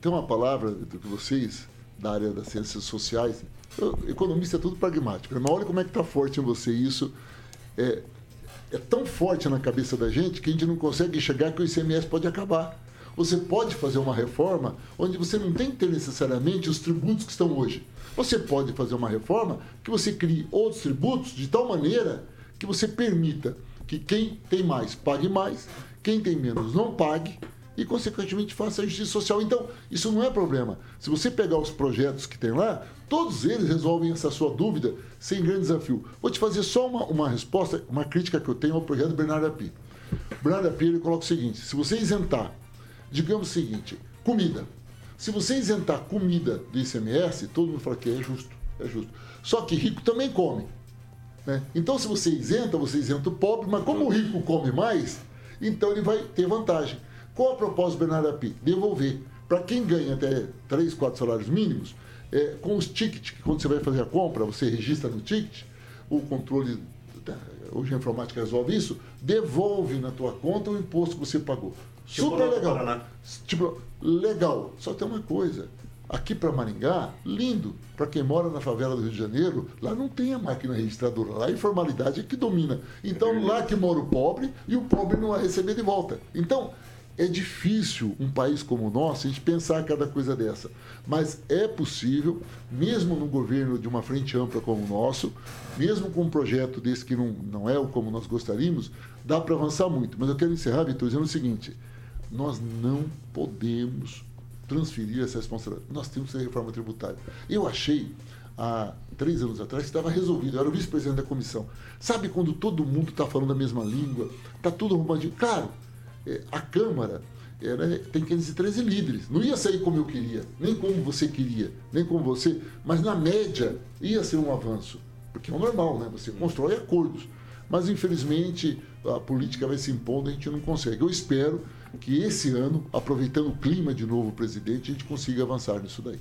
Tem uma palavra que vocês, da área das ciências sociais, economista é tudo pragmático, mas olha como é que está forte em você isso. É, é tão forte na cabeça da gente que a gente não consegue enxergar que o ICMS pode acabar. Você pode fazer uma reforma onde você não tem que ter necessariamente os tributos que estão hoje. Você pode fazer uma reforma que você crie outros tributos de tal maneira que você permita que quem tem mais pague mais, quem tem menos não pague e, consequentemente, faça a justiça social. Então, isso não é problema. Se você pegar os projetos que tem lá, todos eles resolvem essa sua dúvida sem grande desafio. Vou te fazer só uma, uma resposta, uma crítica que eu tenho ao projeto do Bernardo Api. Bernardo Api ele coloca o seguinte: se você isentar, digamos o seguinte, comida. Se você isentar comida do ICMS, todo mundo fala que é justo, é justo. Só que rico também come. Né? Então, se você isenta, você isenta o pobre, mas como o rico come mais, então ele vai ter vantagem. Qual a proposta do Bernardo Api? Devolver. Para quem ganha até 3, 4 salários mínimos, é, com os tickets, que quando você vai fazer a compra, você registra no ticket, o controle, hoje a informática resolve isso, devolve na tua conta o imposto que você pagou. Tipo Super legal. Tipo, legal. Só tem uma coisa. Aqui para Maringá, lindo. Para quem mora na favela do Rio de Janeiro, lá não tem a máquina registradora. Lá a informalidade é que domina. Então, lá que mora o pobre e o pobre não vai receber de volta. Então, é difícil um país como o nosso a gente pensar cada coisa dessa. Mas é possível, mesmo num governo de uma frente ampla como o nosso, mesmo com um projeto desse que não, não é o como nós gostaríamos, dá para avançar muito. Mas eu quero encerrar, Vitor, dizendo o seguinte: nós não podemos transferir essa responsabilidade. Nós temos que ter reforma tributária. Eu achei, há três anos atrás, que estava resolvido. Eu era o vice-presidente da comissão. Sabe quando todo mundo está falando a mesma língua? Está tudo arrumadinho? Claro, é, a Câmara era, tem 513 líderes. Não ia sair como eu queria, nem como você queria, nem como você, mas na média ia ser um avanço. Porque é o normal, né? Você constrói acordos. Mas, infelizmente, a política vai se impondo e a gente não consegue. Eu espero que esse ano, aproveitando o clima de novo presidente, a gente consiga avançar nisso daí.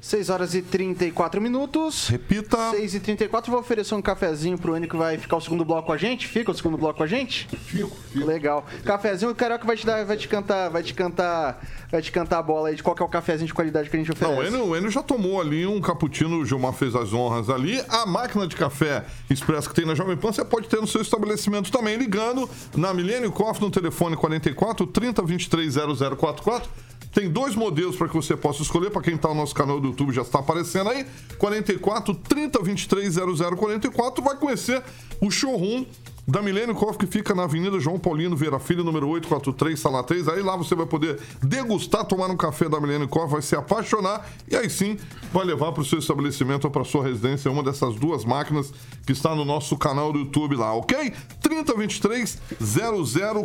6 horas e 34 minutos. Repita. 6 e 34 vou oferecer um cafezinho pro Enio que vai ficar o segundo bloco com a gente. Fica o segundo bloco com a gente? Fico, fico. Legal. Cafezinho, o Carioca vai te dar, vai te cantar, vai te cantar, vai te cantar a bola aí de qual que é o cafezinho de qualidade que a gente oferece. Não, o Enio, o Enio já tomou ali um cappuccino, o Gilmar fez as honras ali. A máquina de café expresso que tem na Jovem Pan, você pode ter no seu estabelecimento também, ligando na Milênio Coffee no telefone 44 30 23 0044. Tem dois modelos para que você possa escolher. Para quem está no nosso canal do YouTube já está aparecendo aí. 44 30 23 0044. Vai conhecer o showroom da Milênio Coffee, que fica na Avenida João Paulino Vieira Filho, número 843, sala 3. Aí lá você vai poder degustar, tomar um café da Milênio Coffee, vai se apaixonar e aí sim vai levar para o seu estabelecimento ou para sua residência uma dessas duas máquinas que está no nosso canal do YouTube lá, ok? 3023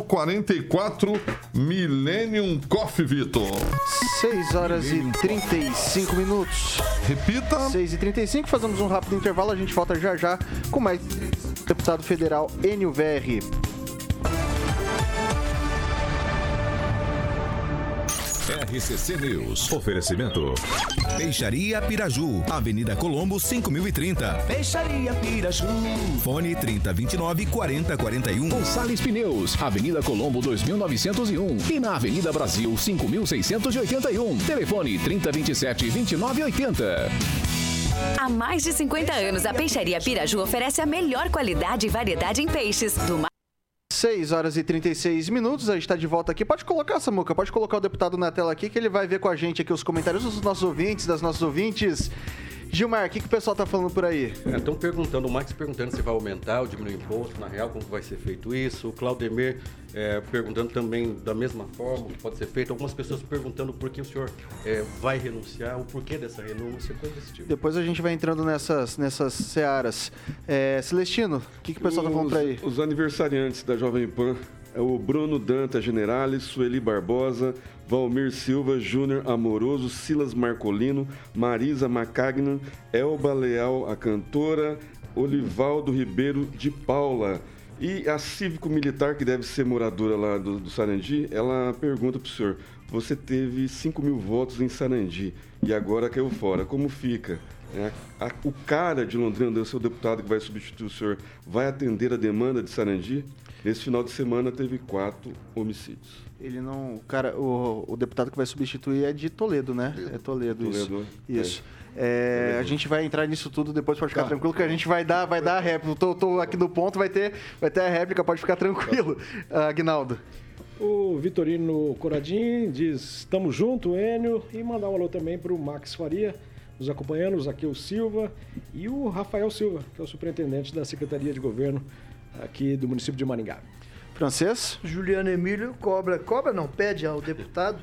0044 Millennium Coffee, Vitor. 6 horas e 35 minutos. Repita. 6 e 35 fazemos um rápido intervalo, a gente volta já já com mais deputado federal Enio VR. RCC News. Oferecimento. Peixaria Piraju, Avenida Colombo 5030. Peixaria Piraju. Fone 3029 4041. Gonçalves Pneus, Avenida Colombo 2901 e na Avenida Brasil 5681. Telefone 3027 2980. Há mais de 50 anos, a Peixaria Piraju oferece a melhor qualidade e variedade em peixes do mar 6 horas e 36 minutos, a gente está de volta aqui. Pode colocar, Samuca, pode colocar o deputado na tela aqui, que ele vai ver com a gente aqui os comentários dos nossos ouvintes, das nossas ouvintes. Gilmar, o que, que o pessoal tá falando por aí? Estão perguntando, o Max perguntando se vai aumentar ou diminuir o imposto, na real, como vai ser feito isso. O Claudemir é, perguntando também da mesma forma o que pode ser feito. Algumas pessoas perguntando por que o senhor é, vai renunciar, o porquê dessa renúncia, coisa desse tipo. Depois a gente vai entrando nessas, nessas searas. É, Celestino, o que, que o pessoal tá falando por aí? Os aniversariantes da Jovem Pan é o Bruno Danta Generales, Sueli Barbosa, Valmir Silva, Júnior Amoroso, Silas Marcolino, Marisa Macagnan, Elba Leal, a cantora, Olivaldo Ribeiro de Paula. E a cívico-militar, que deve ser moradora lá do, do Sarandi, ela pergunta para o senhor: você teve 5 mil votos em Sarandi e agora caiu fora, como fica? É, a, o cara de Londrina, o seu deputado que vai substituir o senhor, vai atender a demanda de Sarandi? Nesse final de semana teve quatro homicídios. Ele não. O cara, o, o deputado que vai substituir é de Toledo, né? É Toledo, Toledo isso. Isso. É, a gente vai entrar nisso tudo depois, pode ficar tranquilo, que a gente vai dar, vai dar a réplica. Tô, tô aqui no ponto, vai ter, vai ter a réplica, pode ficar tranquilo, Agnaldo. O Vitorino Coradim diz: estamos junto, Enio, e mandar um alô também para o Max Faria, nos acompanhando, o Zaqueu Silva e o Rafael Silva, que é o superintendente da Secretaria de Governo aqui do município de Maringá. Francês? Juliano Emílio cobra, cobra não, pede ao deputado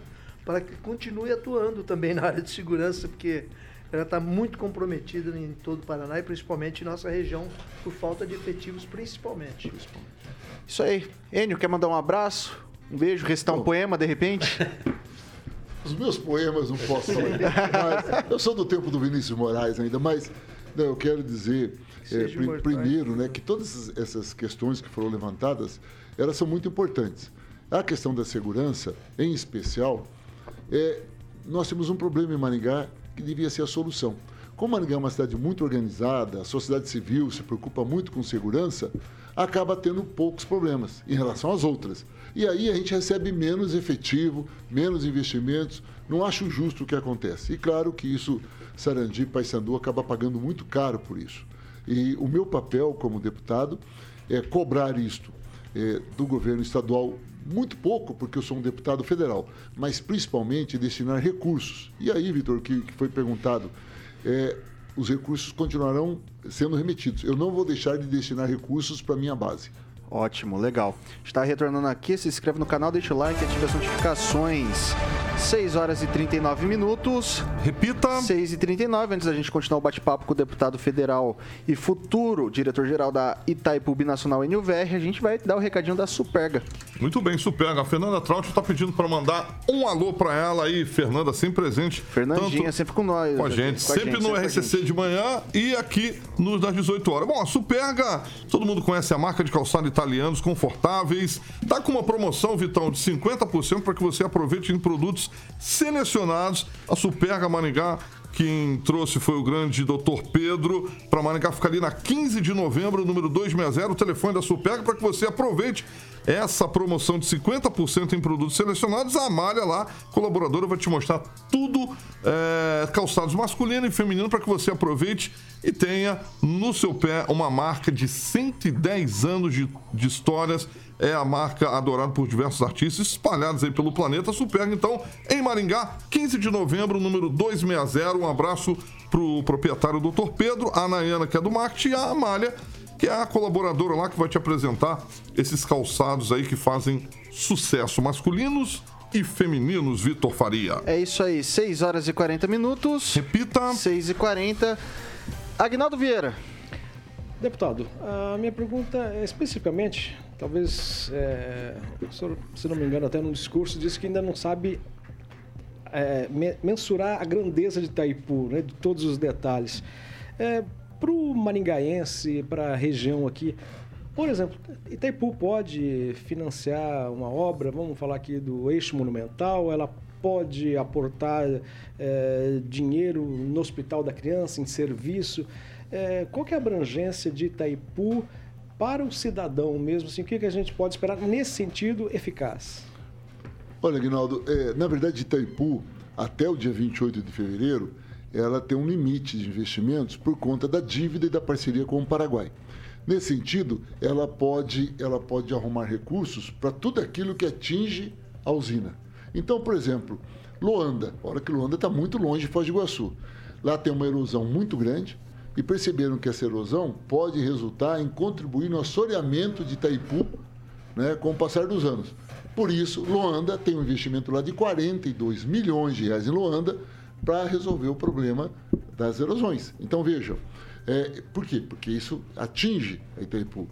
para que continue atuando também na área de segurança, porque ela está muito comprometida em todo o Paraná e principalmente em nossa região, por falta de efetivos, principalmente. Isso aí. Enio, quer mandar um abraço? Um beijo, recitar um poema de repente? Os meus poemas não posso falar. eu sou do tempo do Vinícius Moraes ainda, mas não, eu quero dizer é, pr primeiro né, que todas essas questões que foram levantadas, elas são muito importantes. A questão da segurança, em especial, é, nós temos um problema em Maringá que devia ser a solução. Como Maringá é uma cidade muito organizada, a sociedade civil se preocupa muito com segurança, acaba tendo poucos problemas em relação às outras. E aí a gente recebe menos efetivo, menos investimentos. Não acho justo o que acontece. E claro que isso, Sarandi e Paysandu acaba pagando muito caro por isso. E o meu papel como deputado é cobrar isto é, do governo estadual muito pouco, porque eu sou um deputado federal, mas principalmente destinar recursos. E aí, Vitor, que, que foi perguntado, é, os recursos continuarão sendo remetidos. Eu não vou deixar de destinar recursos para minha base. Ótimo, legal. Está retornando aqui, se inscreve no canal, deixa o like, ative as notificações. 6 horas e 39 minutos. Repita. 6 e 39 antes da gente continuar o bate-papo com o deputado federal e futuro diretor-geral da Itaipu Nacional NUVR, a gente vai dar o recadinho da Superga. Muito bem, Superga. A Fernanda Traut está pedindo para mandar um alô para ela aí, Fernanda, sempre presente. Fernandinha, sempre com nós. Com a gente, com a sempre gente, no sempre RCC de manhã e aqui nos das 18 horas. Bom, a Superga, todo mundo conhece a marca de calçado italianos confortáveis. Tá com uma promoção, Vitão, de 50% para que você aproveite em produtos selecionados. A Superga Maringá Quem trouxe foi o grande doutor Pedro para Maringá. Fica ali na 15 de novembro, número 260, o telefone da Superga, para que você aproveite essa promoção de 50% em produtos selecionados. A Amália lá, colaboradora, vai te mostrar tudo, é, calçados masculino e feminino, para que você aproveite e tenha no seu pé uma marca de 110 anos de, de histórias é a marca adorada por diversos artistas espalhados aí pelo planeta. Superga, então, em Maringá, 15 de novembro, número 260. Um abraço pro proprietário Dr. Pedro, a Nayana, que é do marketing, e a Amália, que é a colaboradora lá que vai te apresentar esses calçados aí que fazem sucesso masculinos e femininos, Vitor Faria. É isso aí, 6 horas e 40 minutos. Repita. 6 e 40. Agnaldo Vieira. Deputado, a minha pergunta é especificamente, talvez, é, se não me engano, até no discurso, disse que ainda não sabe é, mensurar a grandeza de Itaipu, né, de todos os detalhes. É, para o maringaense, para a região aqui, por exemplo, Itaipu pode financiar uma obra, vamos falar aqui do eixo monumental, ela pode aportar é, dinheiro no Hospital da Criança, em serviço. É, qual que é a abrangência de Itaipu para o cidadão mesmo? Assim, o que, que a gente pode esperar nesse sentido eficaz? Olha, Guinaldo, é, na verdade, Itaipu, até o dia 28 de fevereiro, ela tem um limite de investimentos por conta da dívida e da parceria com o Paraguai. Nesse sentido, ela pode, ela pode arrumar recursos para tudo aquilo que atinge a usina. Então, por exemplo, Loanda, olha que Loanda está muito longe de Foz do Iguaçu. Lá tem uma erosão muito grande, e perceberam que essa erosão pode resultar em contribuir no assoreamento de Itaipu né, com o passar dos anos. Por isso, Luanda tem um investimento lá de 42 milhões de reais em Luanda para resolver o problema das erosões. Então vejam, é, por quê? Porque isso atinge a Itaipu.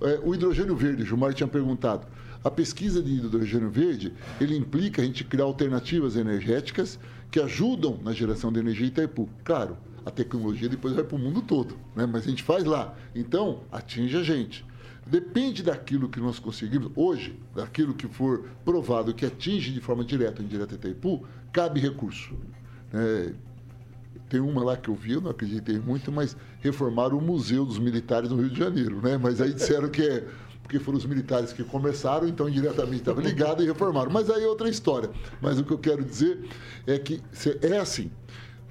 É, o hidrogênio verde, Gilmar tinha perguntado. A pesquisa de hidrogênio verde, ele implica a gente criar alternativas energéticas que ajudam na geração de energia Itaipu. Claro, a tecnologia depois vai para o mundo todo, né? mas a gente faz lá. Então, atinge a gente. Depende daquilo que nós conseguimos, hoje, daquilo que for provado que atinge de forma direta ou indireta Itaipu, cabe recurso. É, tem uma lá que eu vi, eu não acreditei muito, mas reformaram o Museu dos Militares no Rio de Janeiro, né? Mas aí disseram que é porque foram os militares que começaram, então indiretamente estava ligado e reformaram. Mas aí é outra história. Mas o que eu quero dizer é que é assim.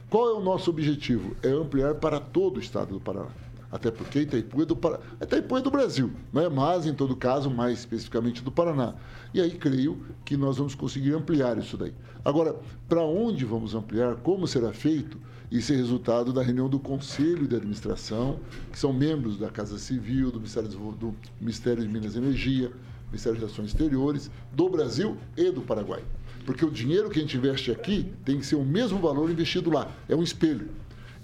Qual é o nosso objetivo? É ampliar para todo o estado do Paraná. Até porque Itaipu é do, Paraná. Itaipu é do Brasil, né? mas em todo caso, mais especificamente do Paraná. E aí creio que nós vamos conseguir ampliar isso daí. Agora, para onde vamos ampliar, como será feito, isso é resultado da reunião do Conselho de Administração, que são membros da Casa Civil, do Ministério, do Ministério de Minas e Energia, Ministério das Relações Exteriores, do Brasil e do Paraguai. Porque o dinheiro que a gente investe aqui tem que ser o mesmo valor investido lá. É um espelho.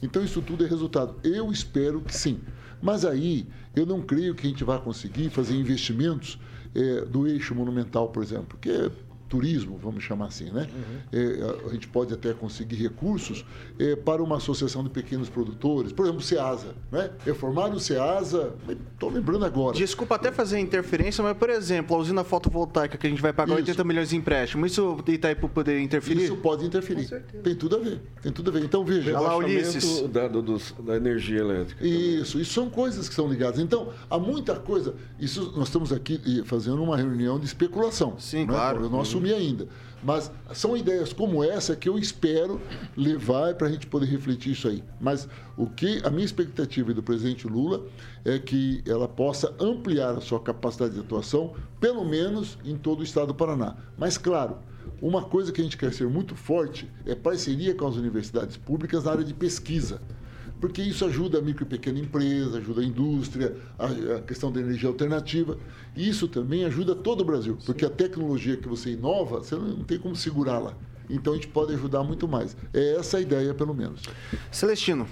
Então isso tudo é resultado. Eu espero que sim. Mas aí eu não creio que a gente vai conseguir fazer investimentos é, do eixo monumental, por exemplo, que é turismo, vamos chamar assim, né? Uhum. É, a gente pode até conseguir recursos é, para uma associação de pequenos produtores, por exemplo, o SEASA, né? Reformar o SEASA, estou lembrando agora. Desculpa até fazer interferência, mas, por exemplo, a usina fotovoltaica que a gente vai pagar isso. 80 milhões de empréstimo, isso Itaipu poder interferir? Isso pode interferir. Tem tudo a ver, tem tudo a ver. Então, veja. Olha lá, Ulisses. Da, do, da energia elétrica. Isso, isso são coisas que são ligadas. Então, há muita coisa, isso nós estamos aqui fazendo uma reunião de especulação. Sim, né? claro. O nosso assumir ainda. Mas são ideias como essa que eu espero levar para a gente poder refletir isso aí. Mas o que a minha expectativa do presidente Lula é que ela possa ampliar a sua capacidade de atuação, pelo menos em todo o estado do Paraná. Mas claro, uma coisa que a gente quer ser muito forte é parceria com as universidades públicas na área de pesquisa porque isso ajuda a micro e pequena empresa, ajuda a indústria, a, a questão da energia alternativa. E isso também ajuda todo o Brasil, porque a tecnologia que você inova, você não tem como segurá-la. Então a gente pode ajudar muito mais. É essa a ideia, pelo menos. Celestino.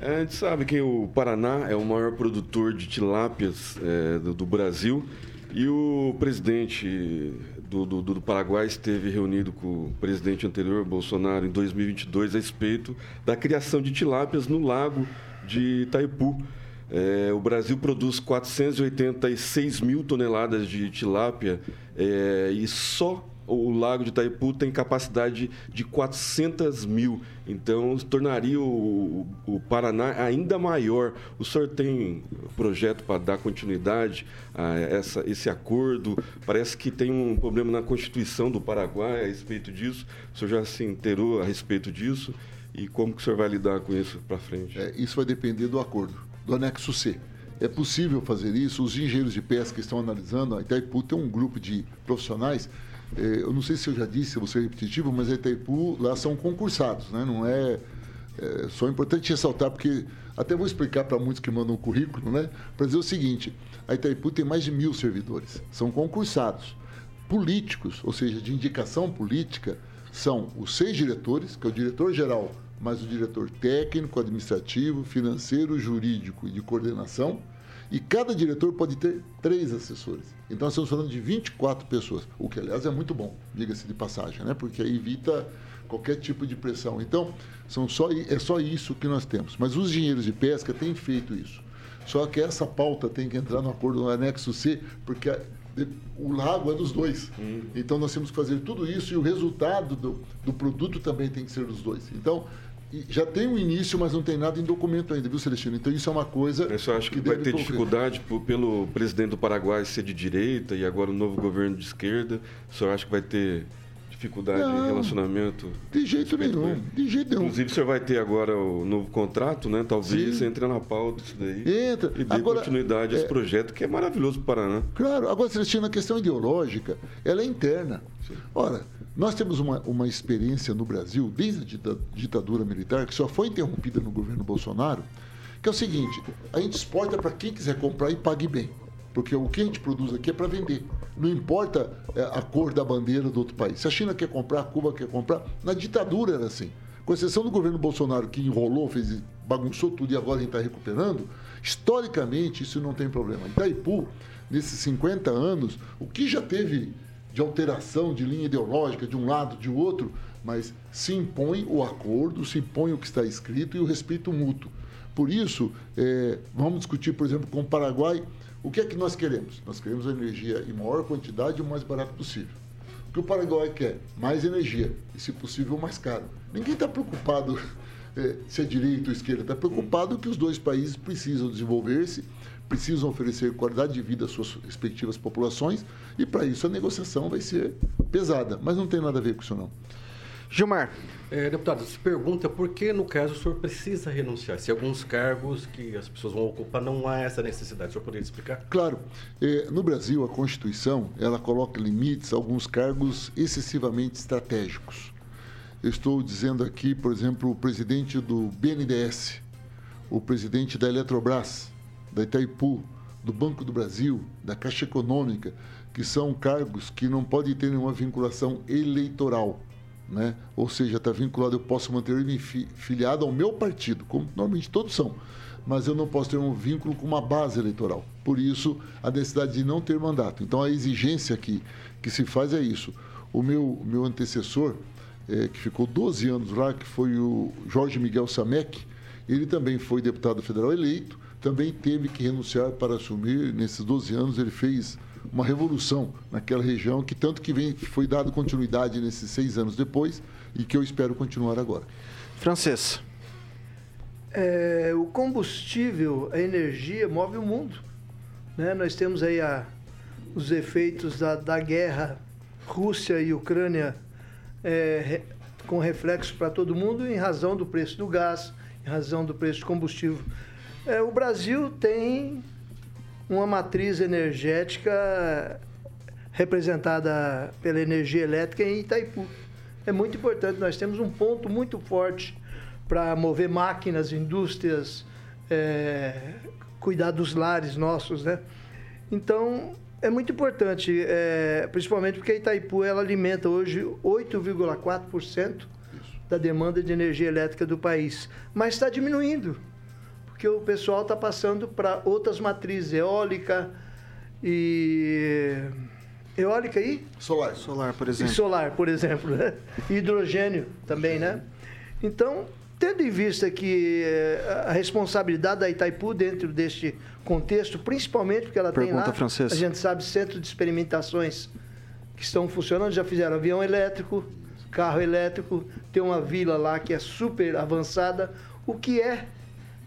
É, a gente sabe que o Paraná é o maior produtor de tilápias é, do, do Brasil e o presidente do, do, do, Paraguai esteve reunido com o presidente anterior, Bolsonaro, em 2022, a respeito da criação de tilápias no lago de Itaipu. É, o Brasil produz 486 mil toneladas de tilápia é, e só o lago de Itaipu tem capacidade de 400 mil. Então, tornaria o, o Paraná ainda maior. O senhor tem projeto para dar continuidade a essa, esse acordo? Parece que tem um problema na Constituição do Paraguai a respeito disso. O senhor já se inteirou a respeito disso? E como que o senhor vai lidar com isso para frente? É, isso vai depender do acordo, do anexo C. É possível fazer isso. Os engenheiros de pesca estão analisando. A Itaipu tem um grupo de profissionais eu não sei se eu já disse, se você é repetitivo, mas a Itaipu lá são concursados, né? Não é, é só importante ressaltar, porque até vou explicar para muitos que mandam um currículo, né? Para dizer o seguinte: a Itaipu tem mais de mil servidores, são concursados. Políticos, ou seja, de indicação política, são os seis diretores, que é o diretor-geral, mais o diretor técnico, administrativo, financeiro, jurídico e de coordenação e cada diretor pode ter três assessores. Então, nós estamos falando de 24 pessoas, o que, aliás, é muito bom, diga-se de passagem, né? porque aí evita qualquer tipo de pressão. Então, são só, é só isso que nós temos. Mas os engenheiros de pesca têm feito isso. Só que essa pauta tem que entrar no acordo no anexo C, porque a, o lago é dos dois. Hum. Então nós temos que fazer tudo isso e o resultado do, do produto também tem que ser dos dois. Então, já tem um início, mas não tem nada em documento ainda, viu, Celestino? Então isso é uma coisa. Eu só acho que, que vai ter dificuldade pelo presidente do Paraguai ser de direita e agora o novo governo de esquerda. Só acho que vai ter dificuldade não, em relacionamento? De jeito nenhum, de jeito nenhum. Inclusive, senhor vai ter agora o novo contrato, né? Talvez Sim. entre na pauta isso daí. Entra. E dê agora, continuidade a esse é... projeto, que é maravilhoso para o Paraná. Claro. Agora, Celestino, a questão ideológica, ela é interna. Sim. Ora, nós temos uma, uma experiência no Brasil, desde a ditadura militar, que só foi interrompida no governo Bolsonaro, que é o seguinte: a gente exporta para quem quiser comprar e pague bem. Porque o que a gente produz aqui é para vender. Não importa é, a cor da bandeira do outro país. Se a China quer comprar, a Cuba quer comprar, na ditadura era assim. Com exceção do governo Bolsonaro, que enrolou, fez, bagunçou tudo e agora a gente está recuperando, historicamente isso não tem problema. Itaipu, nesses 50 anos, o que já teve de alteração de linha ideológica de um lado, de outro, mas se impõe o acordo, se impõe o que está escrito e o respeito mútuo. Por isso, é, vamos discutir, por exemplo, com o Paraguai, o que é que nós queremos? Nós queremos a energia em maior quantidade e o mais barato possível. O que o Paraguai quer? Mais energia e, se possível, mais caro. Ninguém está preocupado é, se é direita ou esquerda, está preocupado que os dois países precisam desenvolver-se precisam oferecer qualidade de vida às suas respectivas populações e para isso a negociação vai ser pesada, mas não tem nada a ver com isso não. Gilmar. É, deputado, se pergunta por que, no caso, o senhor precisa renunciar? Se alguns cargos que as pessoas vão ocupar não há essa necessidade. O senhor poderia explicar? Claro. É, no Brasil, a Constituição ela coloca limites a alguns cargos excessivamente estratégicos. Eu estou dizendo aqui, por exemplo, o presidente do BNDES, o presidente da Eletrobras, da Itaipu, do Banco do Brasil, da Caixa Econômica, que são cargos que não podem ter nenhuma vinculação eleitoral. Né? Ou seja, está vinculado, eu posso manter-me filiado ao meu partido, como normalmente todos são, mas eu não posso ter um vínculo com uma base eleitoral. Por isso, a necessidade de não ter mandato. Então, a exigência aqui que se faz é isso. O meu, meu antecessor, é, que ficou 12 anos lá, que foi o Jorge Miguel Samek, ele também foi deputado federal eleito, também teve que renunciar para assumir. Nesses 12 anos, ele fez uma revolução naquela região, que tanto que vem, foi dado continuidade nesses seis anos depois e que eu espero continuar agora. Francês. É, o combustível, a energia, move o mundo. Né? Nós temos aí a, os efeitos da, da guerra Rússia e Ucrânia é, com reflexo para todo mundo em razão do preço do gás, em razão do preço do combustível é, o Brasil tem uma matriz energética representada pela energia elétrica em Itaipu. É muito importante, nós temos um ponto muito forte para mover máquinas, indústrias, é, cuidar dos lares nossos, né? Então, é muito importante, é, principalmente porque Itaipu ela alimenta hoje 8,4% da demanda de energia elétrica do país, mas está diminuindo porque o pessoal está passando para outras matrizes, eólica e. Eólica e? Solar. Solar, por exemplo. E solar, por exemplo, né? hidrogênio também, né? Então, tendo em vista que eh, a responsabilidade da Itaipu dentro deste contexto, principalmente porque ela Pergunta tem lá, francesa. a gente sabe, centro de experimentações que estão funcionando, já fizeram avião elétrico, carro elétrico, tem uma vila lá que é super avançada. O que é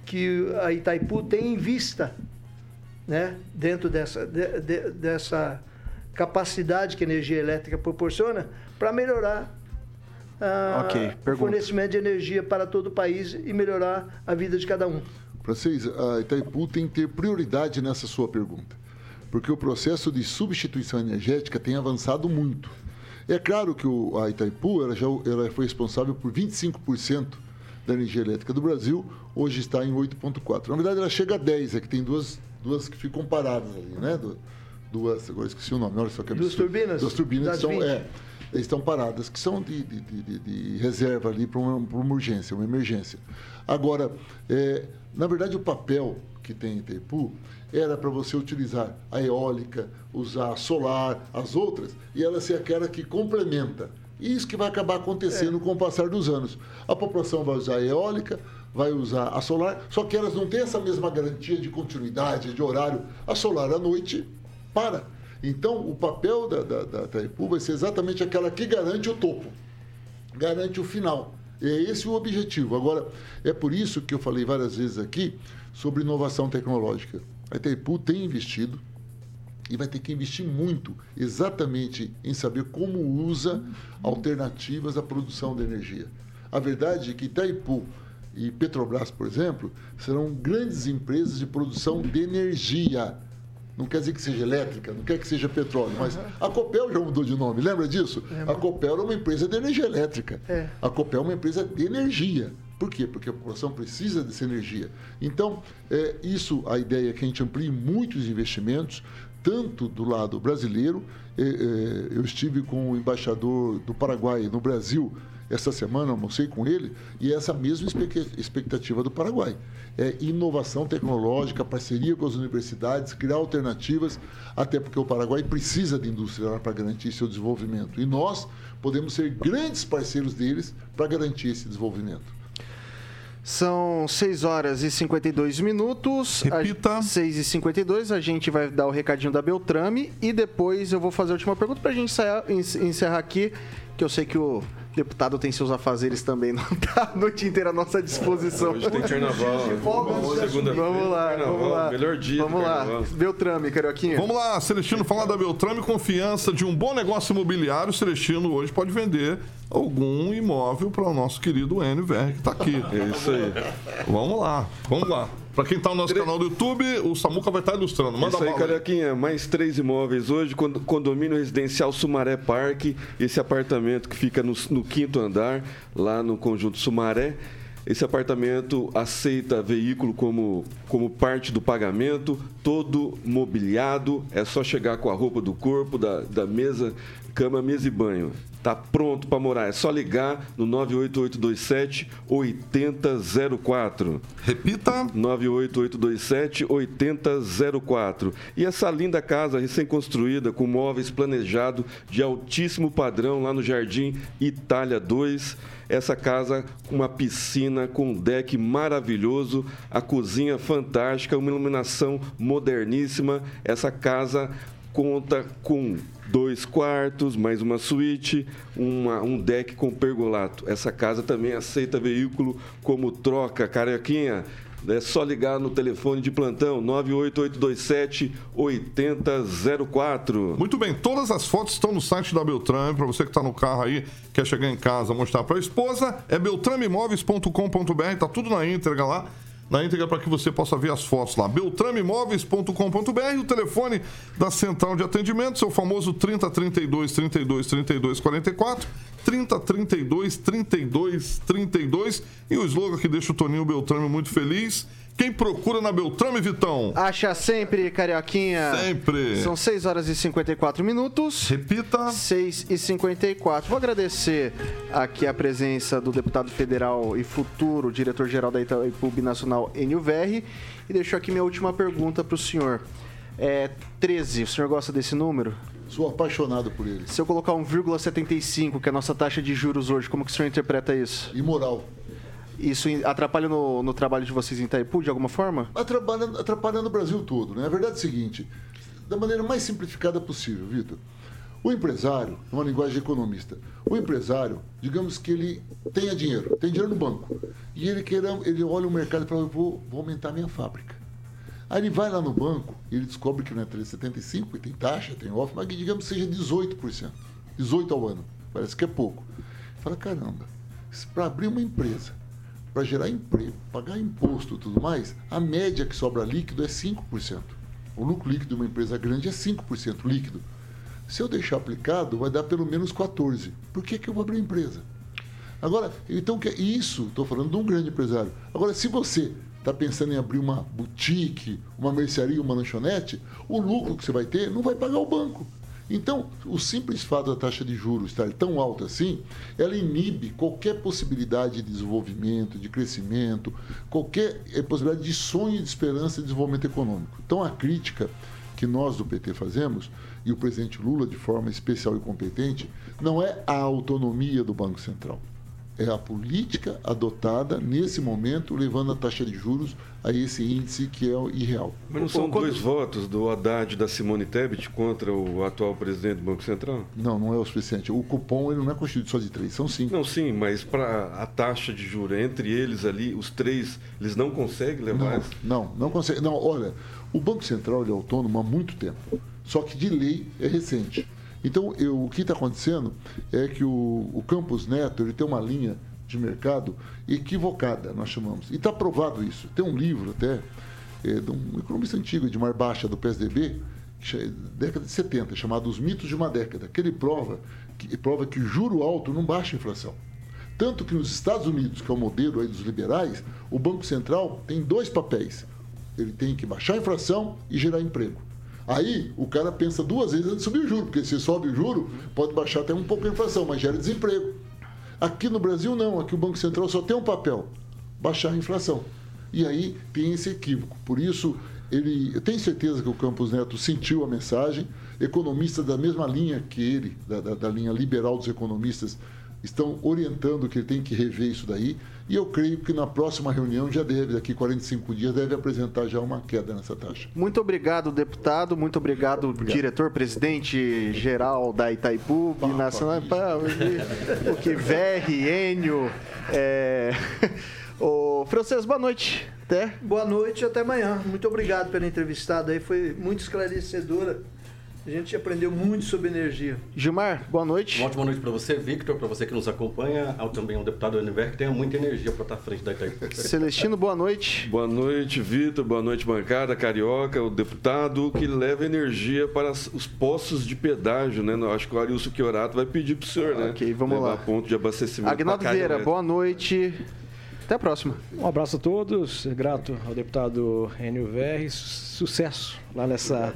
que a Itaipu tem em vista, né, dentro dessa, de, de, dessa capacidade que a energia elétrica proporciona, para melhorar ah, Ok, o fornecimento de energia para todo o país e melhorar a vida de cada um. Francês, a Itaipu tem que ter prioridade nessa sua pergunta, porque o processo de substituição energética tem avançado muito. É claro que o- a Itaipu ela já ela foi responsável por 25% da energia elétrica do Brasil, hoje está em 8,4%. Na verdade, ela chega a 10%, é que tem duas, duas que ficam paradas ali, né? Du- Duas, agora esqueci o nome, olha só que Duas absurdo. turbinas? Duas turbinas que são, 20. é, estão paradas, que são de, de- de- de- de reserva ali para uma, pra uma urgência, uma emergência. Agora, é, na verdade, o papel que tem em Itaipu era para você utilizar a eólica, usar a solar, as outras, e ela ser aquela que complementa. E isso que vai acabar acontecendo com o passar dos anos. A população vai usar a eólica, vai usar a solar, só que elas não têm essa mesma garantia de continuidade, de horário. A solar à noite para. Então, o papel da, da, da Itaipu vai ser exatamente aquela que garante o topo garante o final. É esse o objetivo. Agora, é por isso que eu falei várias vezes aqui sobre inovação tecnológica. A Itaipu tem investido e vai ter que investir muito exatamente em saber como usa alternativas à produção de energia. A verdade é que Itaipu e Petrobras, por exemplo, serão grandes empresas de produção de energia. Não quer dizer que seja elétrica, não quer que seja petróleo, mas a Copel já mudou de nome, lembra disso? A Copel era uma empresa de energia elétrica. É. A Copel é uma empresa de energia. Por quê? Porque a população precisa dessa energia. Então, é, isso, a ideia é que a gente amplie muitos investimentos, tanto do lado brasileiro, eu estive com o embaixador do Paraguai no Brasil essa semana, almocei com ele, e é essa mesma expecta- expectativa do Paraguai. É inovação tecnológica, parceria com as universidades, criar alternativas, até porque o Paraguai precisa de indústria para garantir seu desenvolvimento. E nós podemos ser grandes parceiros deles para garantir esse desenvolvimento. São 6 horas e 52 minutos. Repita. 6 e 52 a gente vai dar o recadinho da Beltrame e depois eu vou fazer a última pergunta pra gente encerrar, en- encerrar aqui, que eu sei que o deputado tem seus afazeres também, não tá a noite inteira à nossa disposição. Hoje tem carnaval. né? Segunda-feira, Vamos lá, carnaval, vamos lá. Melhor dia Vamos lá. Beltrame, Carioquinha. Vamos lá, Celestino, falar da Beltrame, confiança de um bom negócio imobiliário. Celestino hoje pode vender algum imóvel para o nosso querido Enio VR, que está aqui. É isso aí. Vamos lá, vamos lá. Para quem está no nosso canal do YouTube, o Samuca vai estar ilustrando. Manda Isso aí. Carioquinha. Mais três imóveis hoje. Cond- Condomínio residencial Sumaré Parque. Esse apartamento que fica no, no quinto andar, lá no conjunto Sumaré. Esse apartamento aceita veículo como, como parte do pagamento, todo mobiliado. É só chegar com a roupa do corpo, da, da mesa, cama, mesa e banho. Tá pronto para morar. É só ligar no 98827 8004. Repita. 98827 8004. E essa linda casa recém-construída com móveis planejados de altíssimo padrão lá no Jardim Itália 2. Essa casa com uma piscina com um deck maravilhoso, a cozinha fantástica, uma iluminação moderníssima. Essa casa conta com dois quartos, mais uma suíte, uma- um deck com pergolato. Essa casa também aceita veículo como troca, carioquinha. É só ligar no telefone de plantão 98827 8004. Muito bem, todas as fotos estão no site da Beltrame. Para você que está no carro aí, quer chegar em casa mostrar para a esposa, é beltrameimóveis.com.br, tá tudo na íntegra lá. Na íntegra para que você possa ver as fotos lá. beltrameimóveis.com.br, o telefone da central de atendimento, seu famoso 3032 32 32 44, 3032 32 32 e o slogan que deixa o Toninho Beltrame muito feliz. Quem procura na Beltrame, Vitão? Acha sempre, Carioquinha. Sempre. São 6 horas e 54 minutos. Repita. 6 e 54. Vou agradecer aqui a presença do deputado federal e futuro diretor-geral da Itaipu Nacional, Enio Verri. E deixo aqui minha última pergunta para o senhor. É 13, o senhor gosta desse número? Sou apaixonado por ele. Se eu colocar 1,75, que é a nossa taxa de juros hoje, como que o senhor interpreta isso? Imoral. Isso atrapalha no, no trabalho de vocês em Itaipu, de alguma forma? Atrapalhando, atrapalhando o Brasil todo. Né? A verdade é a seguinte: da maneira mais simplificada possível, Vitor. O empresário, numa linguagem economista, o empresário, digamos que ele tenha dinheiro, tem dinheiro no banco, e ele, queira, ele olha o mercado e fala, vou, vou aumentar minha fábrica. Aí ele vai lá no banco e ele descobre que não é 3,75, tem taxa, tem off, mas que digamos seja 18%. 18% ao ano. Parece que é pouco. Fala, caramba, para abrir uma empresa, para gerar emprego, pagar imposto e tudo mais, a média que sobra líquido é 5%. O lucro líquido de uma empresa grande é 5% líquido. Se eu deixar aplicado, vai dar pelo menos 14%. Por que, que eu vou abrir empresa? Agora, então, que isso, estou falando de um grande empresário. Agora, se você está pensando em abrir uma boutique, uma mercearia, uma lanchonete, o lucro que você vai ter não vai pagar o banco. Então, o simples fato da taxa de juros estar tão alta assim, ela inibe qualquer possibilidade de desenvolvimento, de crescimento, qualquer eh, possibilidade de sonho, de esperança de desenvolvimento econômico. Então, a crítica que nós do PT fazemos, e o presidente Lula, de forma especial e competente, não é a autonomia do Banco Central é a política adotada nesse momento, levando a taxa de juros a esse índice que é irreal. Mas não são dois votos do Haddad e da Simone Tebet contra o atual presidente do Banco Central? Não, não é o suficiente. O cupom ele não é constituído só de três, são cinco. Não, sim, mas para a taxa de juros entre eles ali, os três, eles não conseguem levar? Não, não, não conseguem. Não, olha, o Banco Central é autônomo há muito tempo, só que de lei é recente. Então, eu, o que está acontecendo é que o, o Campos Neto ele tem uma linha de mercado equivocada, nós chamamos. E está provado isso. Tem um livro até, é, de um economista antigo, de Mar Baixa, do PSDB, década de 70, chamado Os Mitos de uma Década, que ele prova que, prova que juro alto não baixa a inflação. Tanto que nos Estados Unidos, que é o modelo aí dos liberais, o Banco Central tem dois papéis. Ele tem que baixar a inflação e gerar emprego. Aí o cara pensa duas vezes antes de subir o juro, porque se sobe o juro, pode baixar até um pouco a inflação, mas gera desemprego. Aqui no Brasil, não. Aqui o Banco Central só tem um papel: baixar a inflação. E aí tem esse equívoco. Por isso, ele, eu tenho certeza que o Campos Neto sentiu a mensagem. Economistas da mesma linha que ele, da, da, da linha liberal dos economistas, estão orientando que ele tem que rever isso daí. E eu creio que na próxima reunião já deve, daqui 45 dias, deve apresentar já uma queda nessa taxa. Muito obrigado, deputado. Muito obrigado, obrigado. diretor, presidente geral da Itaipu, Nacional. O que VR, Enio. É... Ô, Francês, boa noite. Até. Boa noite até amanhã. Muito obrigado pela entrevistada aí, foi muito esclarecedora. A gente aprendeu muito sobre energia. Gilmar, boa noite. Uma ótima noite para você, Victor, para você que nos acompanha, ao também ao deputado Univer, que tenha muita energia para estar à frente da Itaipu. Celestino, boa noite. Boa noite, Vitor, boa noite, bancada, carioca, o deputado que leva energia para os postos de pedágio, né? Acho que o Arilson Chiorato vai pedir para o senhor, né? Ok, vamos Levar lá. ponto de abastecimento. Agnaldo Vieira, boa noite. Até a próxima. Um abraço a todos, grato ao deputado Enio Verres, sucesso lá nessa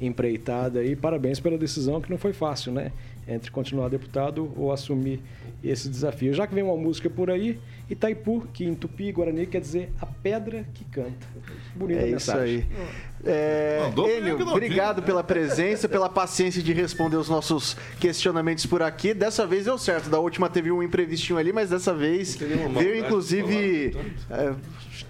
empreitada aí. Parabéns pela decisão que não foi fácil, né? Entre continuar deputado ou assumir esse desafio. Já que vem uma música por aí, Itaipu, que em Tupi Guarani quer dizer a pedra que canta. Bonita é mensagem. isso aí. É, Mandou bem, Enio, obrigado pela presença, pela paciência de responder os nossos questionamentos por aqui. Dessa vez deu certo. Da última teve um imprevistinho ali, mas dessa vez veio inclusive. falar, é,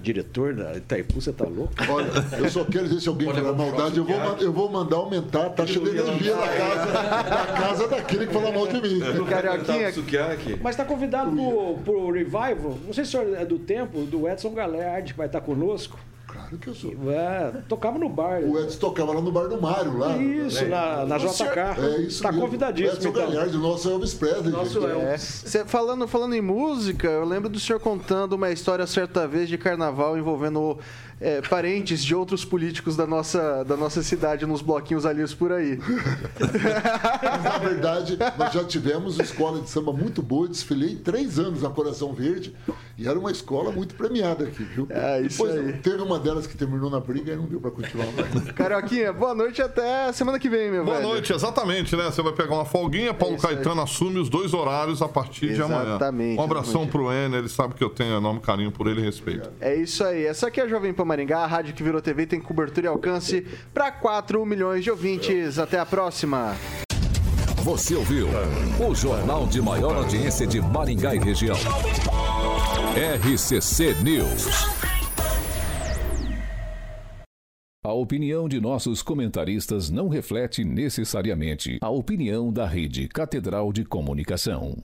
Diretor da Itaipu, você tá louco? Olha, eu só quero dizer se alguém Olha, falar maldade, eu vou, eu vou mandar aumentar a taxa de energia da casa, da casa daquele que fala mal de mim. Carioquinha, Sukiyaki. Mas está convidado pro, pro Revival. Não sei se o senhor é do tempo, do Edson Galhardi, que vai estar conosco. Claro que eu sou. É, tocava no bar. O Edson tocava lá no bar do Mário, lá. Isso, na, na O senhor- JK. É isso tá mesmo. convidadíssimo. Edson então. Galhardi, o nosso Elvis Presley. Nosso gente. Elvis. É. Cê, falando, falando em música, eu lembro do senhor contando uma história certa vez de carnaval envolvendo é, parentes de outros políticos da nossa, da nossa cidade nos bloquinhos ali por aí. Na verdade, nós já tivemos escola de samba muito boa. Desfilei três anos na Coração Verde e era uma escola muito premiada aqui, viu? É, isso Depois aí. teve uma delas que terminou na briga e não deu pra continuar mais. Carioquinha, boa noite até semana que vem, meu Boa velho. noite, exatamente, né? Você vai pegar uma folguinha, Paulo É isso aí. Caetano assume os dois horários a partir de amanhã. Exatamente, Um abração exatamente. pro Enio, ele sabe que eu tenho enorme carinho por ele e respeito. É isso aí. Essa aqui é a Jovem Pan Maringá, a rádio que virou TV tem cobertura e alcance para 4 milhões de ouvintes. Até a próxima. Você ouviu o jornal de maior audiência de Maringá e região. RCC News. A opinião de nossos comentaristas não reflete necessariamente a opinião da Rede Catedral de Comunicação.